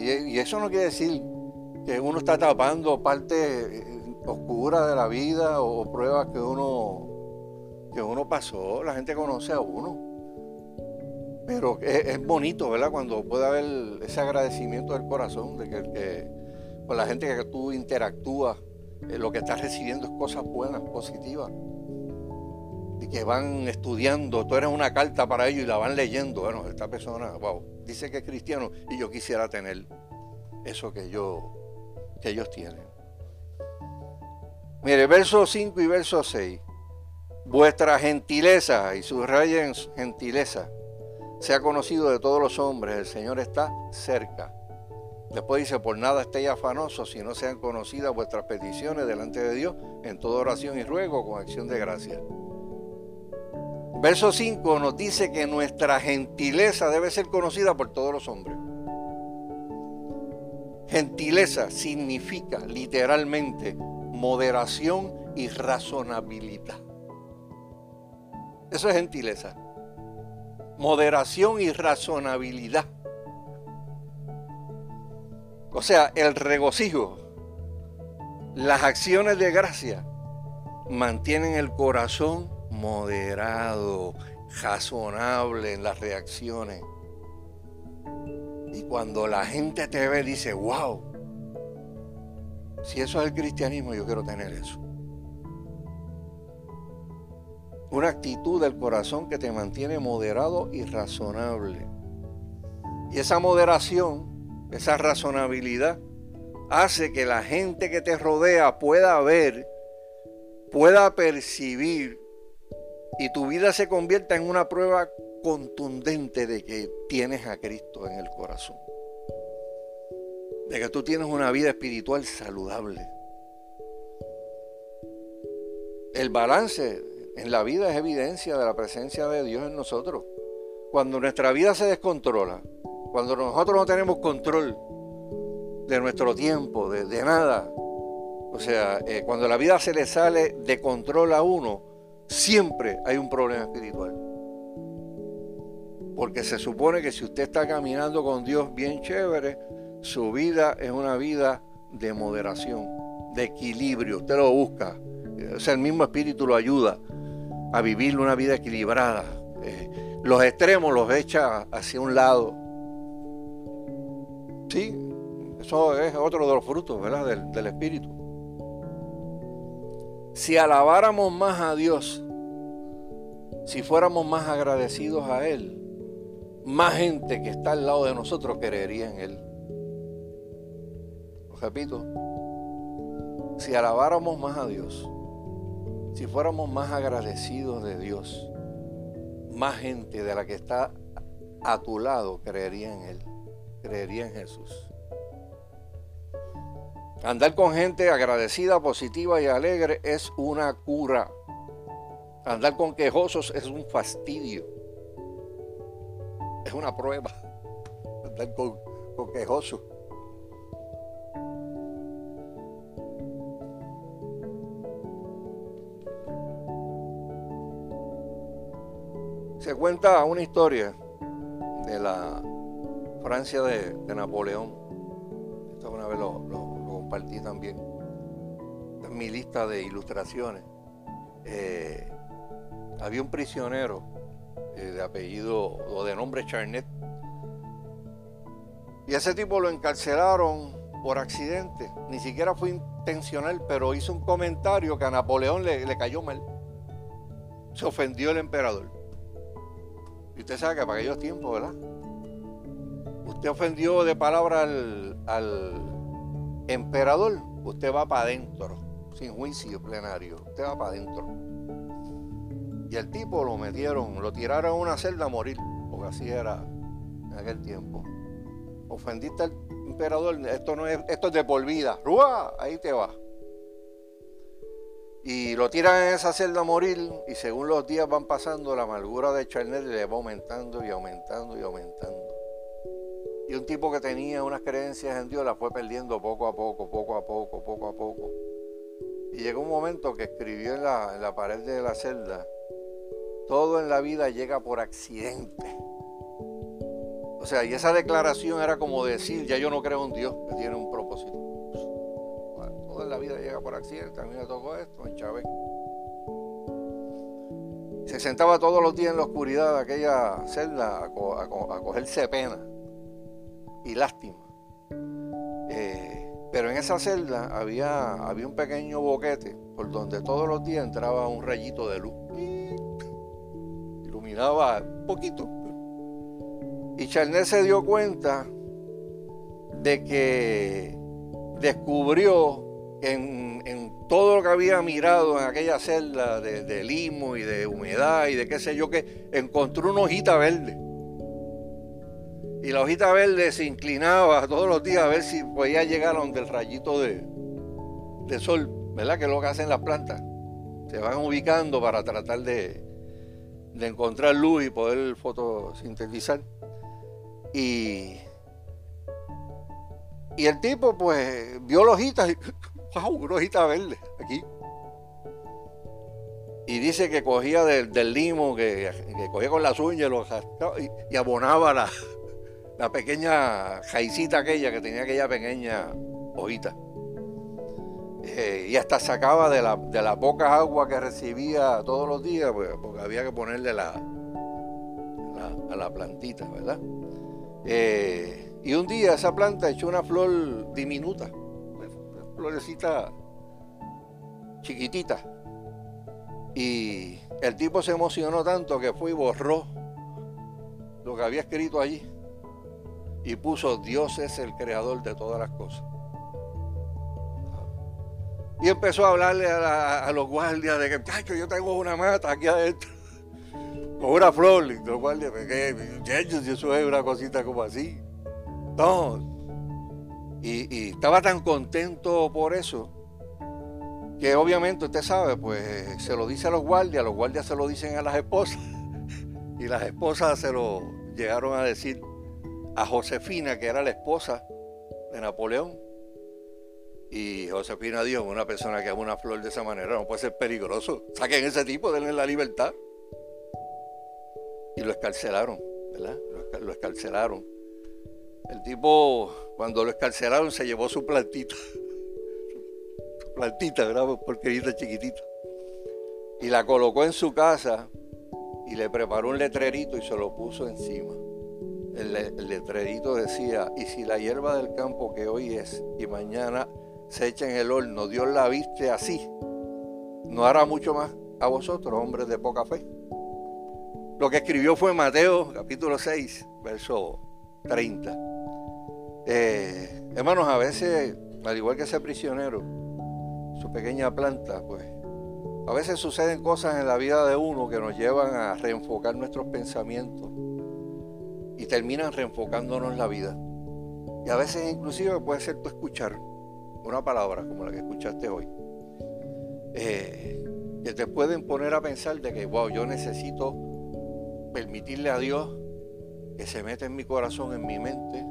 Y, eso no quiere decir que uno está tapando parte eh, oscura de la vida o pruebas que uno, que uno pasó. La gente conoce a uno. Pero es, bonito, ¿verdad? Cuando puede haber ese agradecimiento del corazón de que, que con la gente que tú interactúas, eh, lo que estás recibiendo es cosas buenas, positivas. Y que van estudiando, tú eres una carta para ellos y la van leyendo. Bueno, esta persona, wow, dice que es cristiano y yo quisiera tener eso que, yo, que ellos tienen. Mire, verso 5 y verso 6. Vuestra gentileza, y subrayen gentileza, sea conocido de todos los hombres, el Señor está cerca. Después dice, por nada estéis afanosos si no sean conocidas vuestras peticiones delante de Dios en toda oración y ruego con acción de gracia. Verso 5 nos dice que nuestra gentileza debe ser conocida por todos los hombres. Gentileza significa literalmente moderación y razonabilidad. Eso es gentileza. Moderación y razonabilidad. O sea, el regocijo, las acciones de gracia, mantienen el corazón moderado, razonable en las reacciones. Y cuando la gente te ve, dice, wow, si eso es el cristianismo, yo quiero tener eso. Una actitud del corazón que te mantiene moderado y razonable. Y esa moderación, esa razonabilidad, hace que la gente que te rodea pueda ver, pueda percibir y tu vida se convierta en una prueba contundente de que tienes a Cristo en el corazón. De que tú tienes una vida espiritual saludable. El balance en la vida es evidencia de la presencia de Dios en nosotros. Cuando nuestra vida se descontrola, cuando nosotros no tenemos control de nuestro tiempo, de, nada. O sea, eh, cuando la vida se le sale de control a uno, siempre hay un problema espiritual. Porque se supone que si usted está caminando con Dios bien chévere, su vida es una vida de moderación, de equilibrio. Usted lo busca. O sea, el mismo espíritu lo ayuda a vivir una vida equilibrada. Eh, los extremos los echa hacia un lado. Sí, eso es otro de los frutos, ¿verdad? Del, del Espíritu. Si alabáramos más a Dios, si fuéramos más agradecidos a Él, más gente que está al lado de nosotros creería en Él. Lo repito, si alabáramos más a Dios, si fuéramos más agradecidos de Dios, más gente de la que está a tu lado creería en Él, creería en Jesús. Andar con gente agradecida, positiva y alegre es una cura. Andar con quejosos es un fastidio. Es una prueba. <laughs> Andar con, quejosos. Se cuenta una historia de la Francia de, Napoleón. Compartí también en mi lista de ilustraciones. Eh, había un prisionero eh, de apellido o de nombre Charnet. Y ese tipo lo encarcelaron por accidente. Ni siquiera fue intencional, pero hizo un comentario que a Napoleón le, cayó mal. Se ofendió el emperador. Y usted sabe que para aquellos tiempos, ¿verdad? Usted ofendió de palabra al emperador, usted va para adentro, sin juicio plenario, usted va para adentro. Y el tipo lo metieron, lo tiraron a una celda a morir, porque así era en aquel tiempo. Ofendiste al emperador, esto no es, esto es de por vida, ¡Ruah! ahí te va. Y lo tiran en esa celda a morir y según los días van pasando, la amargura de Charnet le va aumentando y aumentando y aumentando. Y un tipo que tenía unas creencias en Dios la fue perdiendo poco a poco, poco a poco, poco a poco. Y llegó un momento que escribió en la, pared de la celda, todo en la vida llega por accidente. O sea, y esa declaración era como decir, ya yo no creo en Dios que tiene un propósito. todo en la vida llega por accidente, a mí me tocó esto, en Chávez. Se sentaba todos los días en la oscuridad de aquella celda a cogerse pena y lástima. Eh, pero en esa celda había, había un pequeño boquete por donde todos los días entraba un rayito de luz. Iluminaba poquito. Y Charnet se dio cuenta de que descubrió en, en, todo lo que había mirado en aquella celda de, de, limo y de humedad y de qué sé yo, que encontró una hojita verde. Y la hojita verde se inclinaba todos los días a ver si podía llegar donde el rayito de, sol, ¿verdad? Que es lo que hacen las plantas. Se van ubicando para tratar de, encontrar luz y poder fotosintetizar. Y, y el tipo, pues, vio la hojita y, <laughs> ¡wow! Una hojita verde aquí. Y dice que cogía del, limo, que, cogía con las uñas y abonaba la, la pequeña jaicita aquella que tenía aquella pequeña hojita. Eh, y hasta sacaba de la, de la poca agua que recibía todos los días, pues, porque había que ponerle la, a la plantita, ¿verdad? Eh, y un día esa planta echó una flor diminuta, florecita chiquitita. Y el tipo se emocionó tanto que fue y borró lo que había escrito allí y puso Dios es el creador de todas las cosas. Y empezó a hablarle a, los guardias de que, yo tengo una mata aquí adentro, <laughs> con una flor. Los guardias, eso es una cosita como así. No. Y, y estaba tan contento por eso, que obviamente usted sabe, pues se lo dice a los guardias, los guardias se lo dicen a las esposas, <laughs> y las esposas se lo llegaron a decir a Josefina, que era la esposa de Napoleón. Y Josefina dijo, una persona que ama una flor de esa manera no puede ser peligroso. Saquen ese tipo, denle la libertad. Y lo escarcelaron, ¿verdad? Lo escarcelaron. El tipo, cuando lo escarcelaron, se llevó su plantita. <laughs> su plantita, ¿verdad? Porquerita chiquitita. Y la colocó en su casa y le preparó un letrerito y se lo puso encima el, letrerito decía, y si la hierba del campo que hoy es y mañana se echa en el horno, Dios la viste así, no hará mucho más a vosotros, hombres de poca fe. Lo que escribió fue Mateo capítulo 6, verso 30. Eh, hermanos, a veces, al igual que ese prisionero, su pequeña planta, pues a veces suceden cosas en la vida de uno que nos llevan a reenfocar nuestros pensamientos y terminan reenfocándonos la vida. Y a veces inclusive puede ser tú escuchar una palabra como la que escuchaste hoy, eh, que te pueden poner a pensar de que, wow, yo necesito permitirle a Dios que se meta en mi corazón, en mi mente,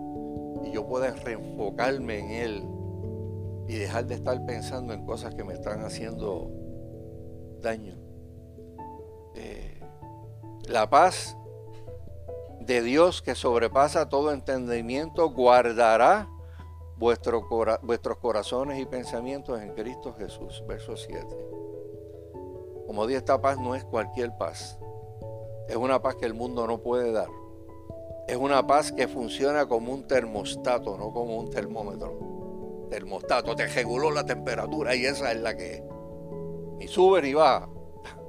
y yo pueda reenfocarme en Él y dejar de estar pensando en cosas que me están haciendo daño. Eh, la paz de Dios que sobrepasa todo entendimiento, guardará vuestros corazones y pensamientos en Cristo Jesús. Verso 7. Como dije, esta paz no es cualquier paz. Es una paz que el mundo no puede dar. Es una paz que funciona como un termostato, no como un termómetro. Termostato, te reguló la temperatura y esa es la que es. Y sube y va.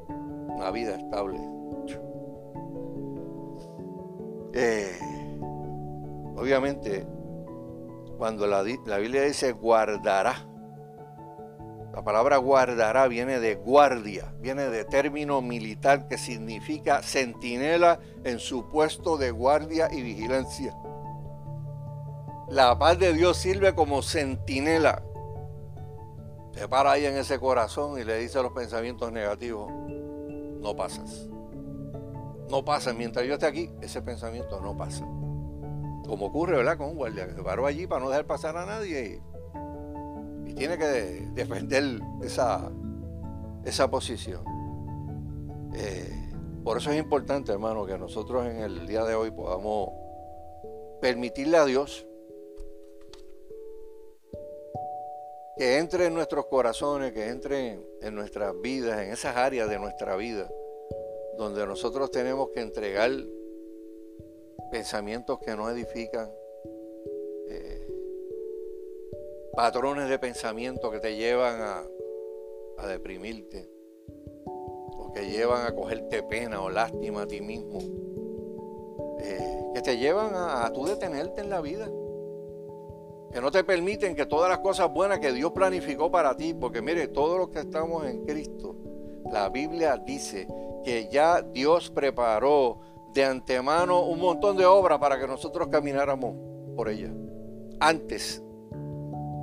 Una vida estable. Eh, obviamente, cuando la, la Biblia dice guardará, la palabra guardará viene de guardia, viene de término militar que significa centinela en su puesto de guardia y vigilancia. La paz de Dios sirve como centinela. Se para ahí en ese corazón y le dice a los pensamientos negativos, no pasas no pasa. Mientras yo esté aquí, ese pensamiento no pasa. Como ocurre, ¿verdad? Con un guardia que se paró allí para no dejar pasar a nadie y, tiene que defender esa, esa posición. Eh, por eso es importante, hermano, que nosotros en el día de hoy podamos permitirle a Dios que entre en nuestros corazones, que entre en nuestras vidas, en esas áreas de nuestra vida donde nosotros tenemos que entregar pensamientos que no edifican, eh, patrones de pensamiento que te llevan a, deprimirte, o que llevan a cogerte pena o lástima a ti mismo, eh, que te llevan a, a tú detenerte en la vida que no te permiten que todas las cosas buenas que Dios planificó para ti, porque mire, todos los que estamos en Cristo, la Biblia dice que ya Dios preparó de antemano un montón de obras para que nosotros camináramos por ella. Antes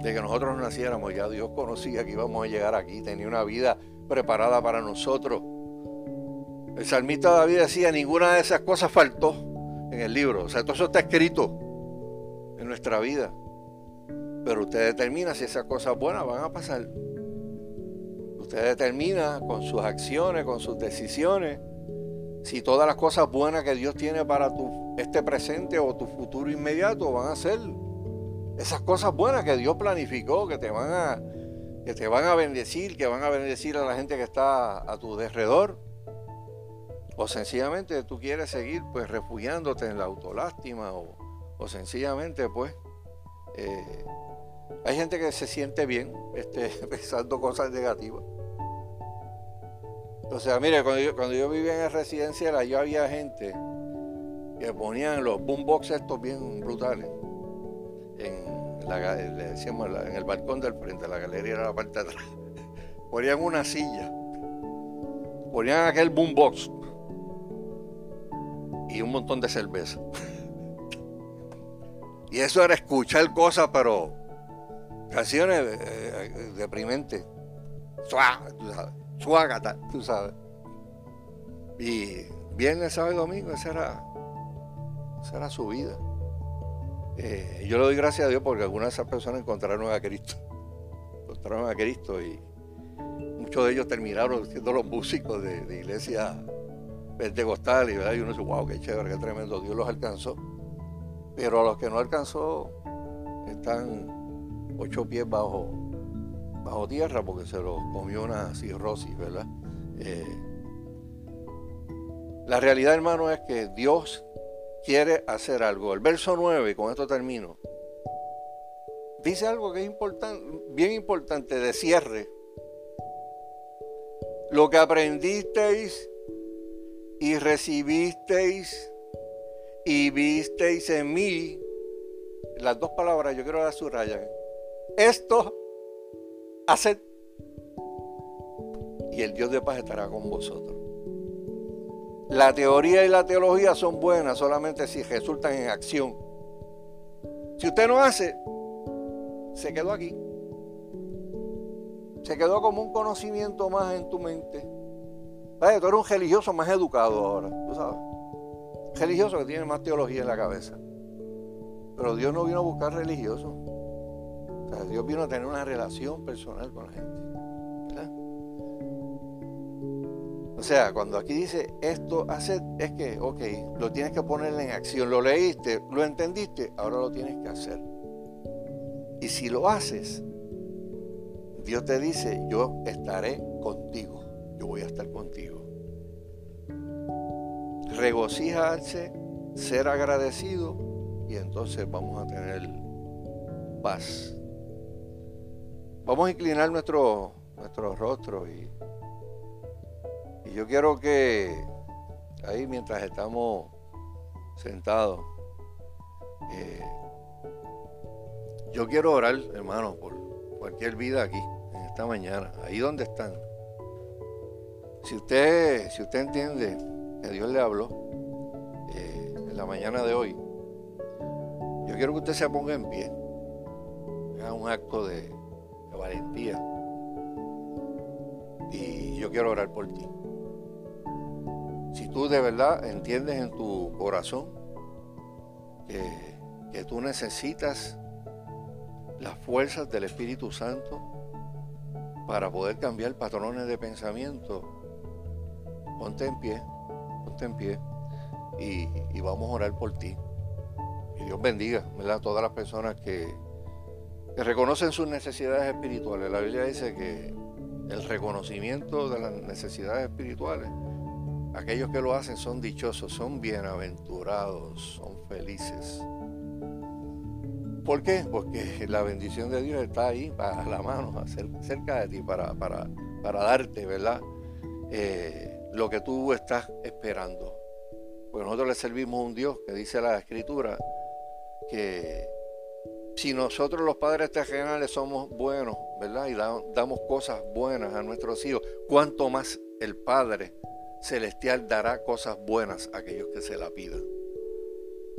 de que nosotros naciéramos, ya Dios conocía que íbamos a llegar aquí, tenía una vida preparada para nosotros. El salmista David decía, ninguna de esas cosas faltó en el libro. O sea, todo eso está escrito en nuestra vida. Pero usted determina si esas cosas buenas van a pasar. Usted determina con sus acciones, con sus decisiones, si todas las cosas buenas que Dios tiene para tu este presente o tu futuro inmediato van a ser esas cosas buenas que Dios planificó, que te van a que te van a bendecir, que van a bendecir a la gente que está a tu derredor. O sencillamente tú quieres seguir pues refugiándote en la autolástima o, o sencillamente pues eh, hay gente que se siente bien este, <laughs> pensando cosas negativas. O sea, mire, cuando yo, vivía en el residencial, yo había gente que ponían los boombox estos bien brutales en, decíamos, en el balcón del frente, la galería era la parte de atrás. <laughs> Ponían una silla, ponían aquel boombox y un montón de cerveza. <laughs> y eso era escuchar cosas, pero canciones eh, eh, deprimentes. Suágata, tú sabes. Y viernes, sábado y domingo, esa era, esa era su vida. Eh, yo le doy gracias a Dios porque algunas de esas personas encontraron a Cristo. <laughs> Encontraron a Cristo y muchos de ellos terminaron siendo los músicos de, de iglesia pentecostal y, uno dice, wow, qué chévere, qué tremendo, Dios los alcanzó. Pero a los que no alcanzó están ocho pies bajo, bajo tierra porque se los comió una cirrosis, ¿verdad? Eh, la realidad, hermano, es que Dios quiere hacer algo. El verso 9, con esto termino, dice algo que es bien importante de cierre. Lo que aprendisteis y recibisteis y visteis en mí, las dos palabras yo quiero su raya Esto haced y el Dios de paz estará con vosotros. La teoría y la teología son buenas solamente si resultan en acción. Si usted no hace, se quedó aquí. Se quedó como un conocimiento más en tu mente. Tú eres un religioso más educado ahora, tú sabes. religioso que tiene más teología en la cabeza. Pero Dios no vino a buscar religiosos. Dios vino a tener una relación personal con la gente. O sea, cuando aquí dice esto hace, es que, ok, lo tienes que poner en acción. Lo leíste, lo entendiste, ahora lo tienes que hacer. Y si lo haces, Dios te dice, yo estaré contigo, yo voy a estar contigo. Regocíjate, ser agradecido y entonces vamos a tener paz. Vamos a inclinar nuestro, nuestro rostro y y yo quiero que ahí mientras estamos sentados, eh, yo quiero orar, hermano, por cualquier vida aquí, en esta mañana, ahí donde están. Si usted, si usted entiende que Dios le habló eh, en la mañana de hoy, yo quiero que usted se ponga en pie, haga un acto de, valentía. Y yo quiero orar por ti si tú de verdad entiendes en tu corazón que, tú necesitas las fuerzas del Espíritu Santo para poder cambiar patrones de pensamiento, ponte en pie, ponte en pie y, vamos a orar por ti. Y Dios bendiga a todas las personas que, que reconocen sus necesidades espirituales. La Biblia dice que el reconocimiento de las necesidades espirituales Aquellos que lo hacen son dichosos, son bienaventurados, son felices. ¿Por qué? Porque la bendición de Dios está ahí para la mano, cerca de ti, para, darte, ¿verdad? Eh, lo que tú estás esperando. Porque nosotros le servimos a un Dios que dice la Escritura que si nosotros los padres terrenales somos buenos, ¿verdad? Y damos cosas buenas a nuestros hijos, ¿cuánto más el Padre celestial dará cosas buenas a aquellos que se la pidan.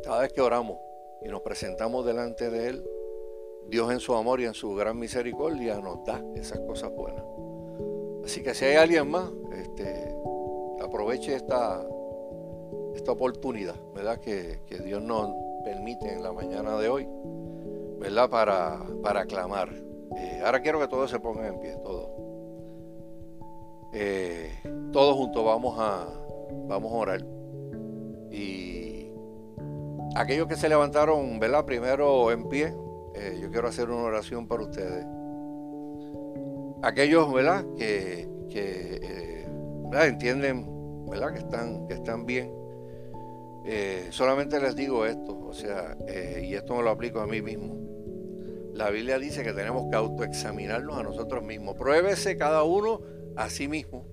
Cada vez que oramos y nos presentamos delante de Él, Dios en su amor y en su gran misericordia nos da esas cosas buenas. Así que si hay alguien más, este, aproveche esta, esta oportunidad, ¿verdad? Que, Dios nos permite en la mañana de hoy, ¿verdad? Para, para clamar. Eh, ahora quiero que todos se pongan en pie, todos. Eh, todos juntos vamos a, vamos a orar. Y aquellos que se levantaron, ¿verdad? Primero en pie, eh, yo quiero hacer una oración para ustedes. aquellos, ¿verdad? Que, eh, entienden, ¿verdad? Que están, que están bien. Solamente les digo esto, o sea, y esto me lo aplico a mí mismo. La Biblia dice que tenemos que autoexaminarnos a nosotros mismos. Pruébese cada uno a sí mismo.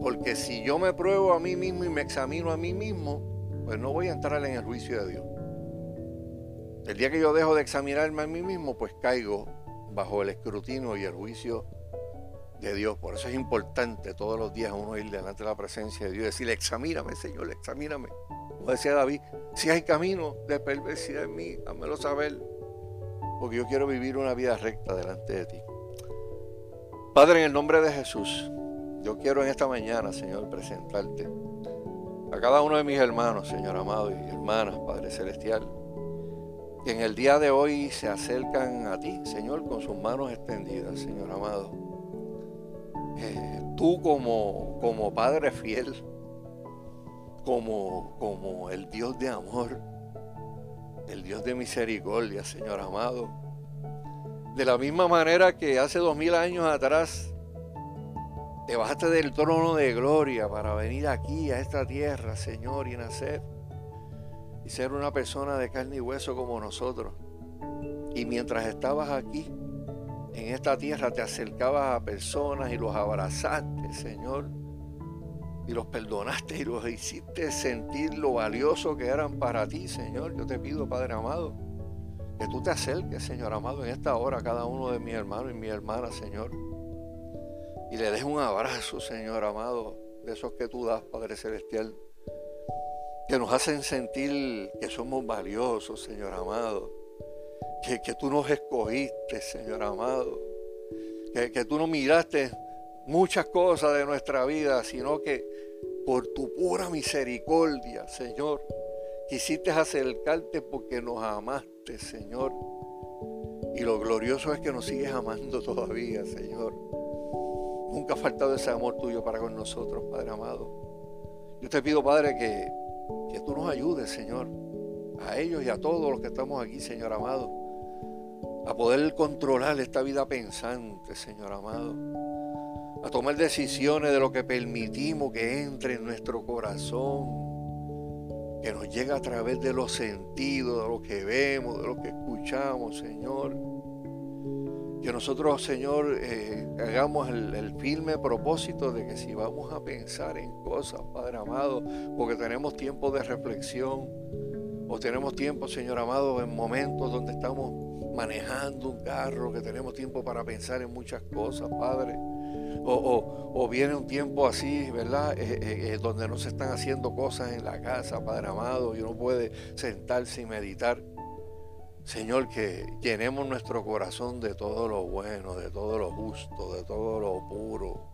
Porque si yo me pruebo a mí mismo y me examino a mí mismo, pues no voy a entrar en el juicio de Dios. El día que yo dejo de examinarme a mí mismo, pues caigo bajo el escrutinio y el juicio de Dios. Por eso es importante todos los días uno ir delante de la presencia de Dios y decirle, examíname, Señor, examíname. Como decía David, si hay camino de perversidad en mí, házmelo saber, porque yo quiero vivir una vida recta delante de ti. Padre, en el nombre de Jesús, yo quiero en esta mañana, Señor, presentarte a cada uno de mis hermanos, Señor amado, y hermanas, Padre Celestial que en el día de hoy se acercan a ti, Señor, con sus manos extendidas, Señor amado. Eh, tú como, como Padre fiel, como, como el Dios de amor, el Dios de misericordia, Señor amado. De la misma manera que hace dos mil años atrás te bajaste del trono de gloria para venir aquí a esta tierra, Señor, y nacer y ser una persona de carne y hueso como nosotros. Y mientras estabas aquí, en esta tierra, te acercabas a personas y los abrazaste, Señor, y los perdonaste y los hiciste sentir lo valioso que eran para ti, Señor. Yo te pido, Padre amado, que tú te acerques, Señor amado, en esta hora a cada uno de mis hermanos y mis hermanas, Señor. Y le des un abrazo, Señor amado, de esos que tú das, Padre Celestial que nos hacen sentir que somos valiosos, Señor amado, que, que tú nos escogiste, Señor amado, que, que tú no miraste muchas cosas de nuestra vida, sino que por tu pura misericordia, Señor, quisiste acercarte porque nos amaste, Señor. Y lo glorioso es que nos sigues amando todavía, Señor. Nunca ha faltado ese amor tuyo para con nosotros, Padre amado. Yo te pido, Padre, que que tú nos ayudes, Señor, a ellos y a todos los que estamos aquí, Señor amado, a poder controlar esta vida pensante, Señor amado, a tomar decisiones de lo que permitimos que entre en nuestro corazón, que nos llega a través de los sentidos, de lo que vemos, de lo que escuchamos, Señor. Que nosotros, Señor, eh, hagamos el, firme propósito de que si vamos a pensar en cosas, Padre amado, porque tenemos tiempo de reflexión, o tenemos tiempo, Señor amado, en momentos donde estamos manejando un carro, que tenemos tiempo para pensar en muchas cosas, Padre. O, viene un tiempo así, ¿verdad? Eh, eh, donde no se están haciendo cosas en la casa, Padre amado, y uno puede sentarse y meditar. Señor, que llenemos nuestro corazón de todo lo bueno, de todo lo justo, de todo lo puro.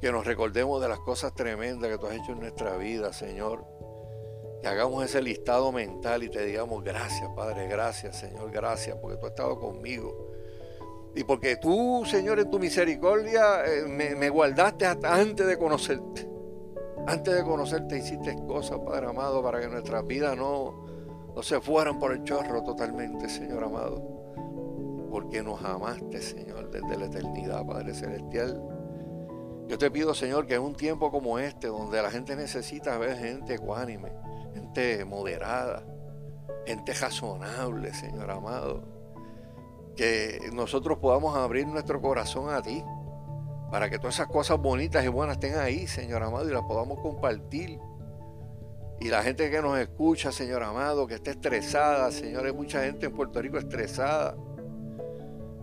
Que nos recordemos de las cosas tremendas que tú has hecho en nuestra vida, Señor. Que hagamos ese listado mental y te digamos gracias, Padre, gracias, Señor, gracias, porque tú has estado conmigo. Y porque tú, Señor, en tu misericordia eh, me, guardaste hasta antes de conocerte. Antes de conocerte hiciste cosas, Padre amado, para que nuestra vida no, no se fueran por el chorro totalmente, Señor amado. Porque nos amaste, Señor, desde la eternidad, Padre Celestial. Yo te pido, Señor, que en un tiempo como este, donde la gente necesita ver gente ecuánime, gente moderada, gente razonable, Señor amado, que nosotros podamos abrir nuestro corazón a ti, para que todas esas cosas bonitas y buenas estén ahí, Señor amado, y las podamos compartir y la gente que nos escucha, Señor amado, que esté estresada, Señor, hay mucha gente en Puerto Rico estresada.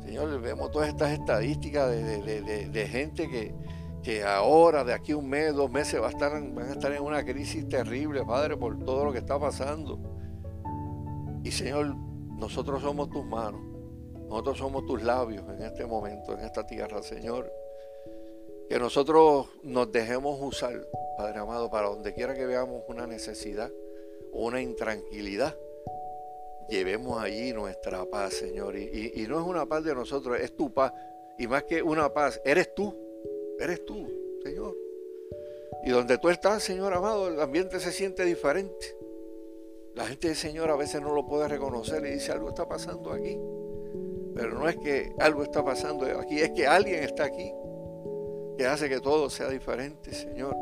Señor, vemos todas estas estadísticas de, gente que, que, ahora, de aquí un mes, dos meses, va a estar, van a estar en una crisis terrible, Padre, por todo lo que está pasando. Y Señor, nosotros somos tus manos, nosotros somos tus labios en este momento, en esta tierra, Señor. Que nosotros nos dejemos usar Padre amado, para donde quiera que veamos una necesidad o una intranquilidad, llevemos allí nuestra paz, Señor. Y, no es una paz de nosotros, es tu paz. Y más que una paz, eres tú, eres tú, Señor. Y donde tú estás, Señor amado, el ambiente se siente diferente. La gente del Señor a veces no lo puede reconocer y dice, algo está pasando aquí. Pero no es que algo está pasando aquí, es que alguien está aquí que hace que todo sea diferente, Señor.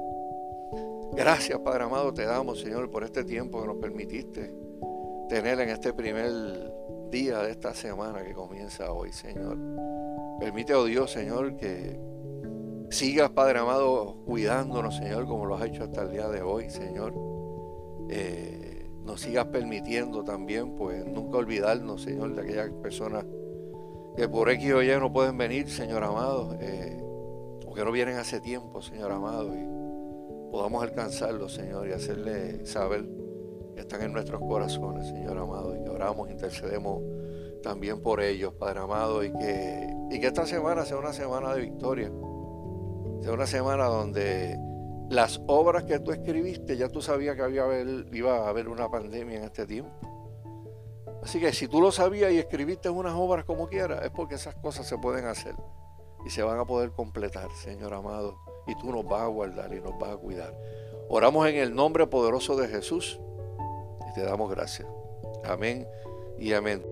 Gracias, Padre amado, te damos, Señor, por este tiempo que nos permitiste tener en este primer día de esta semana que comienza hoy, Señor. Permite, oh Dios, Señor, que sigas, Padre amado, cuidándonos, Señor, como lo has hecho hasta el día de hoy, Señor. Eh, nos sigas permitiendo también, pues, nunca olvidarnos, Señor, de aquellas personas que por X o Y no pueden venir, Señor amado, eh, o que no vienen hace tiempo, Señor amado, y podamos alcanzarlos, Señor, y hacerle saber que están en nuestros corazones, Señor amado, y que oramos, intercedemos también por ellos, Padre amado, y que, y que esta semana sea una semana de victoria, sea una semana donde las obras que tú escribiste, ya tú sabías que iba a haber una pandemia en este tiempo. Así que si tú lo sabías y escribiste unas obras como quieras, es porque esas cosas se pueden hacer y se van a poder completar, Señor amado. Y tú nos vas a guardar y nos vas a cuidar. Oramos en el nombre poderoso de Jesús y te damos gracias. Amén y amén.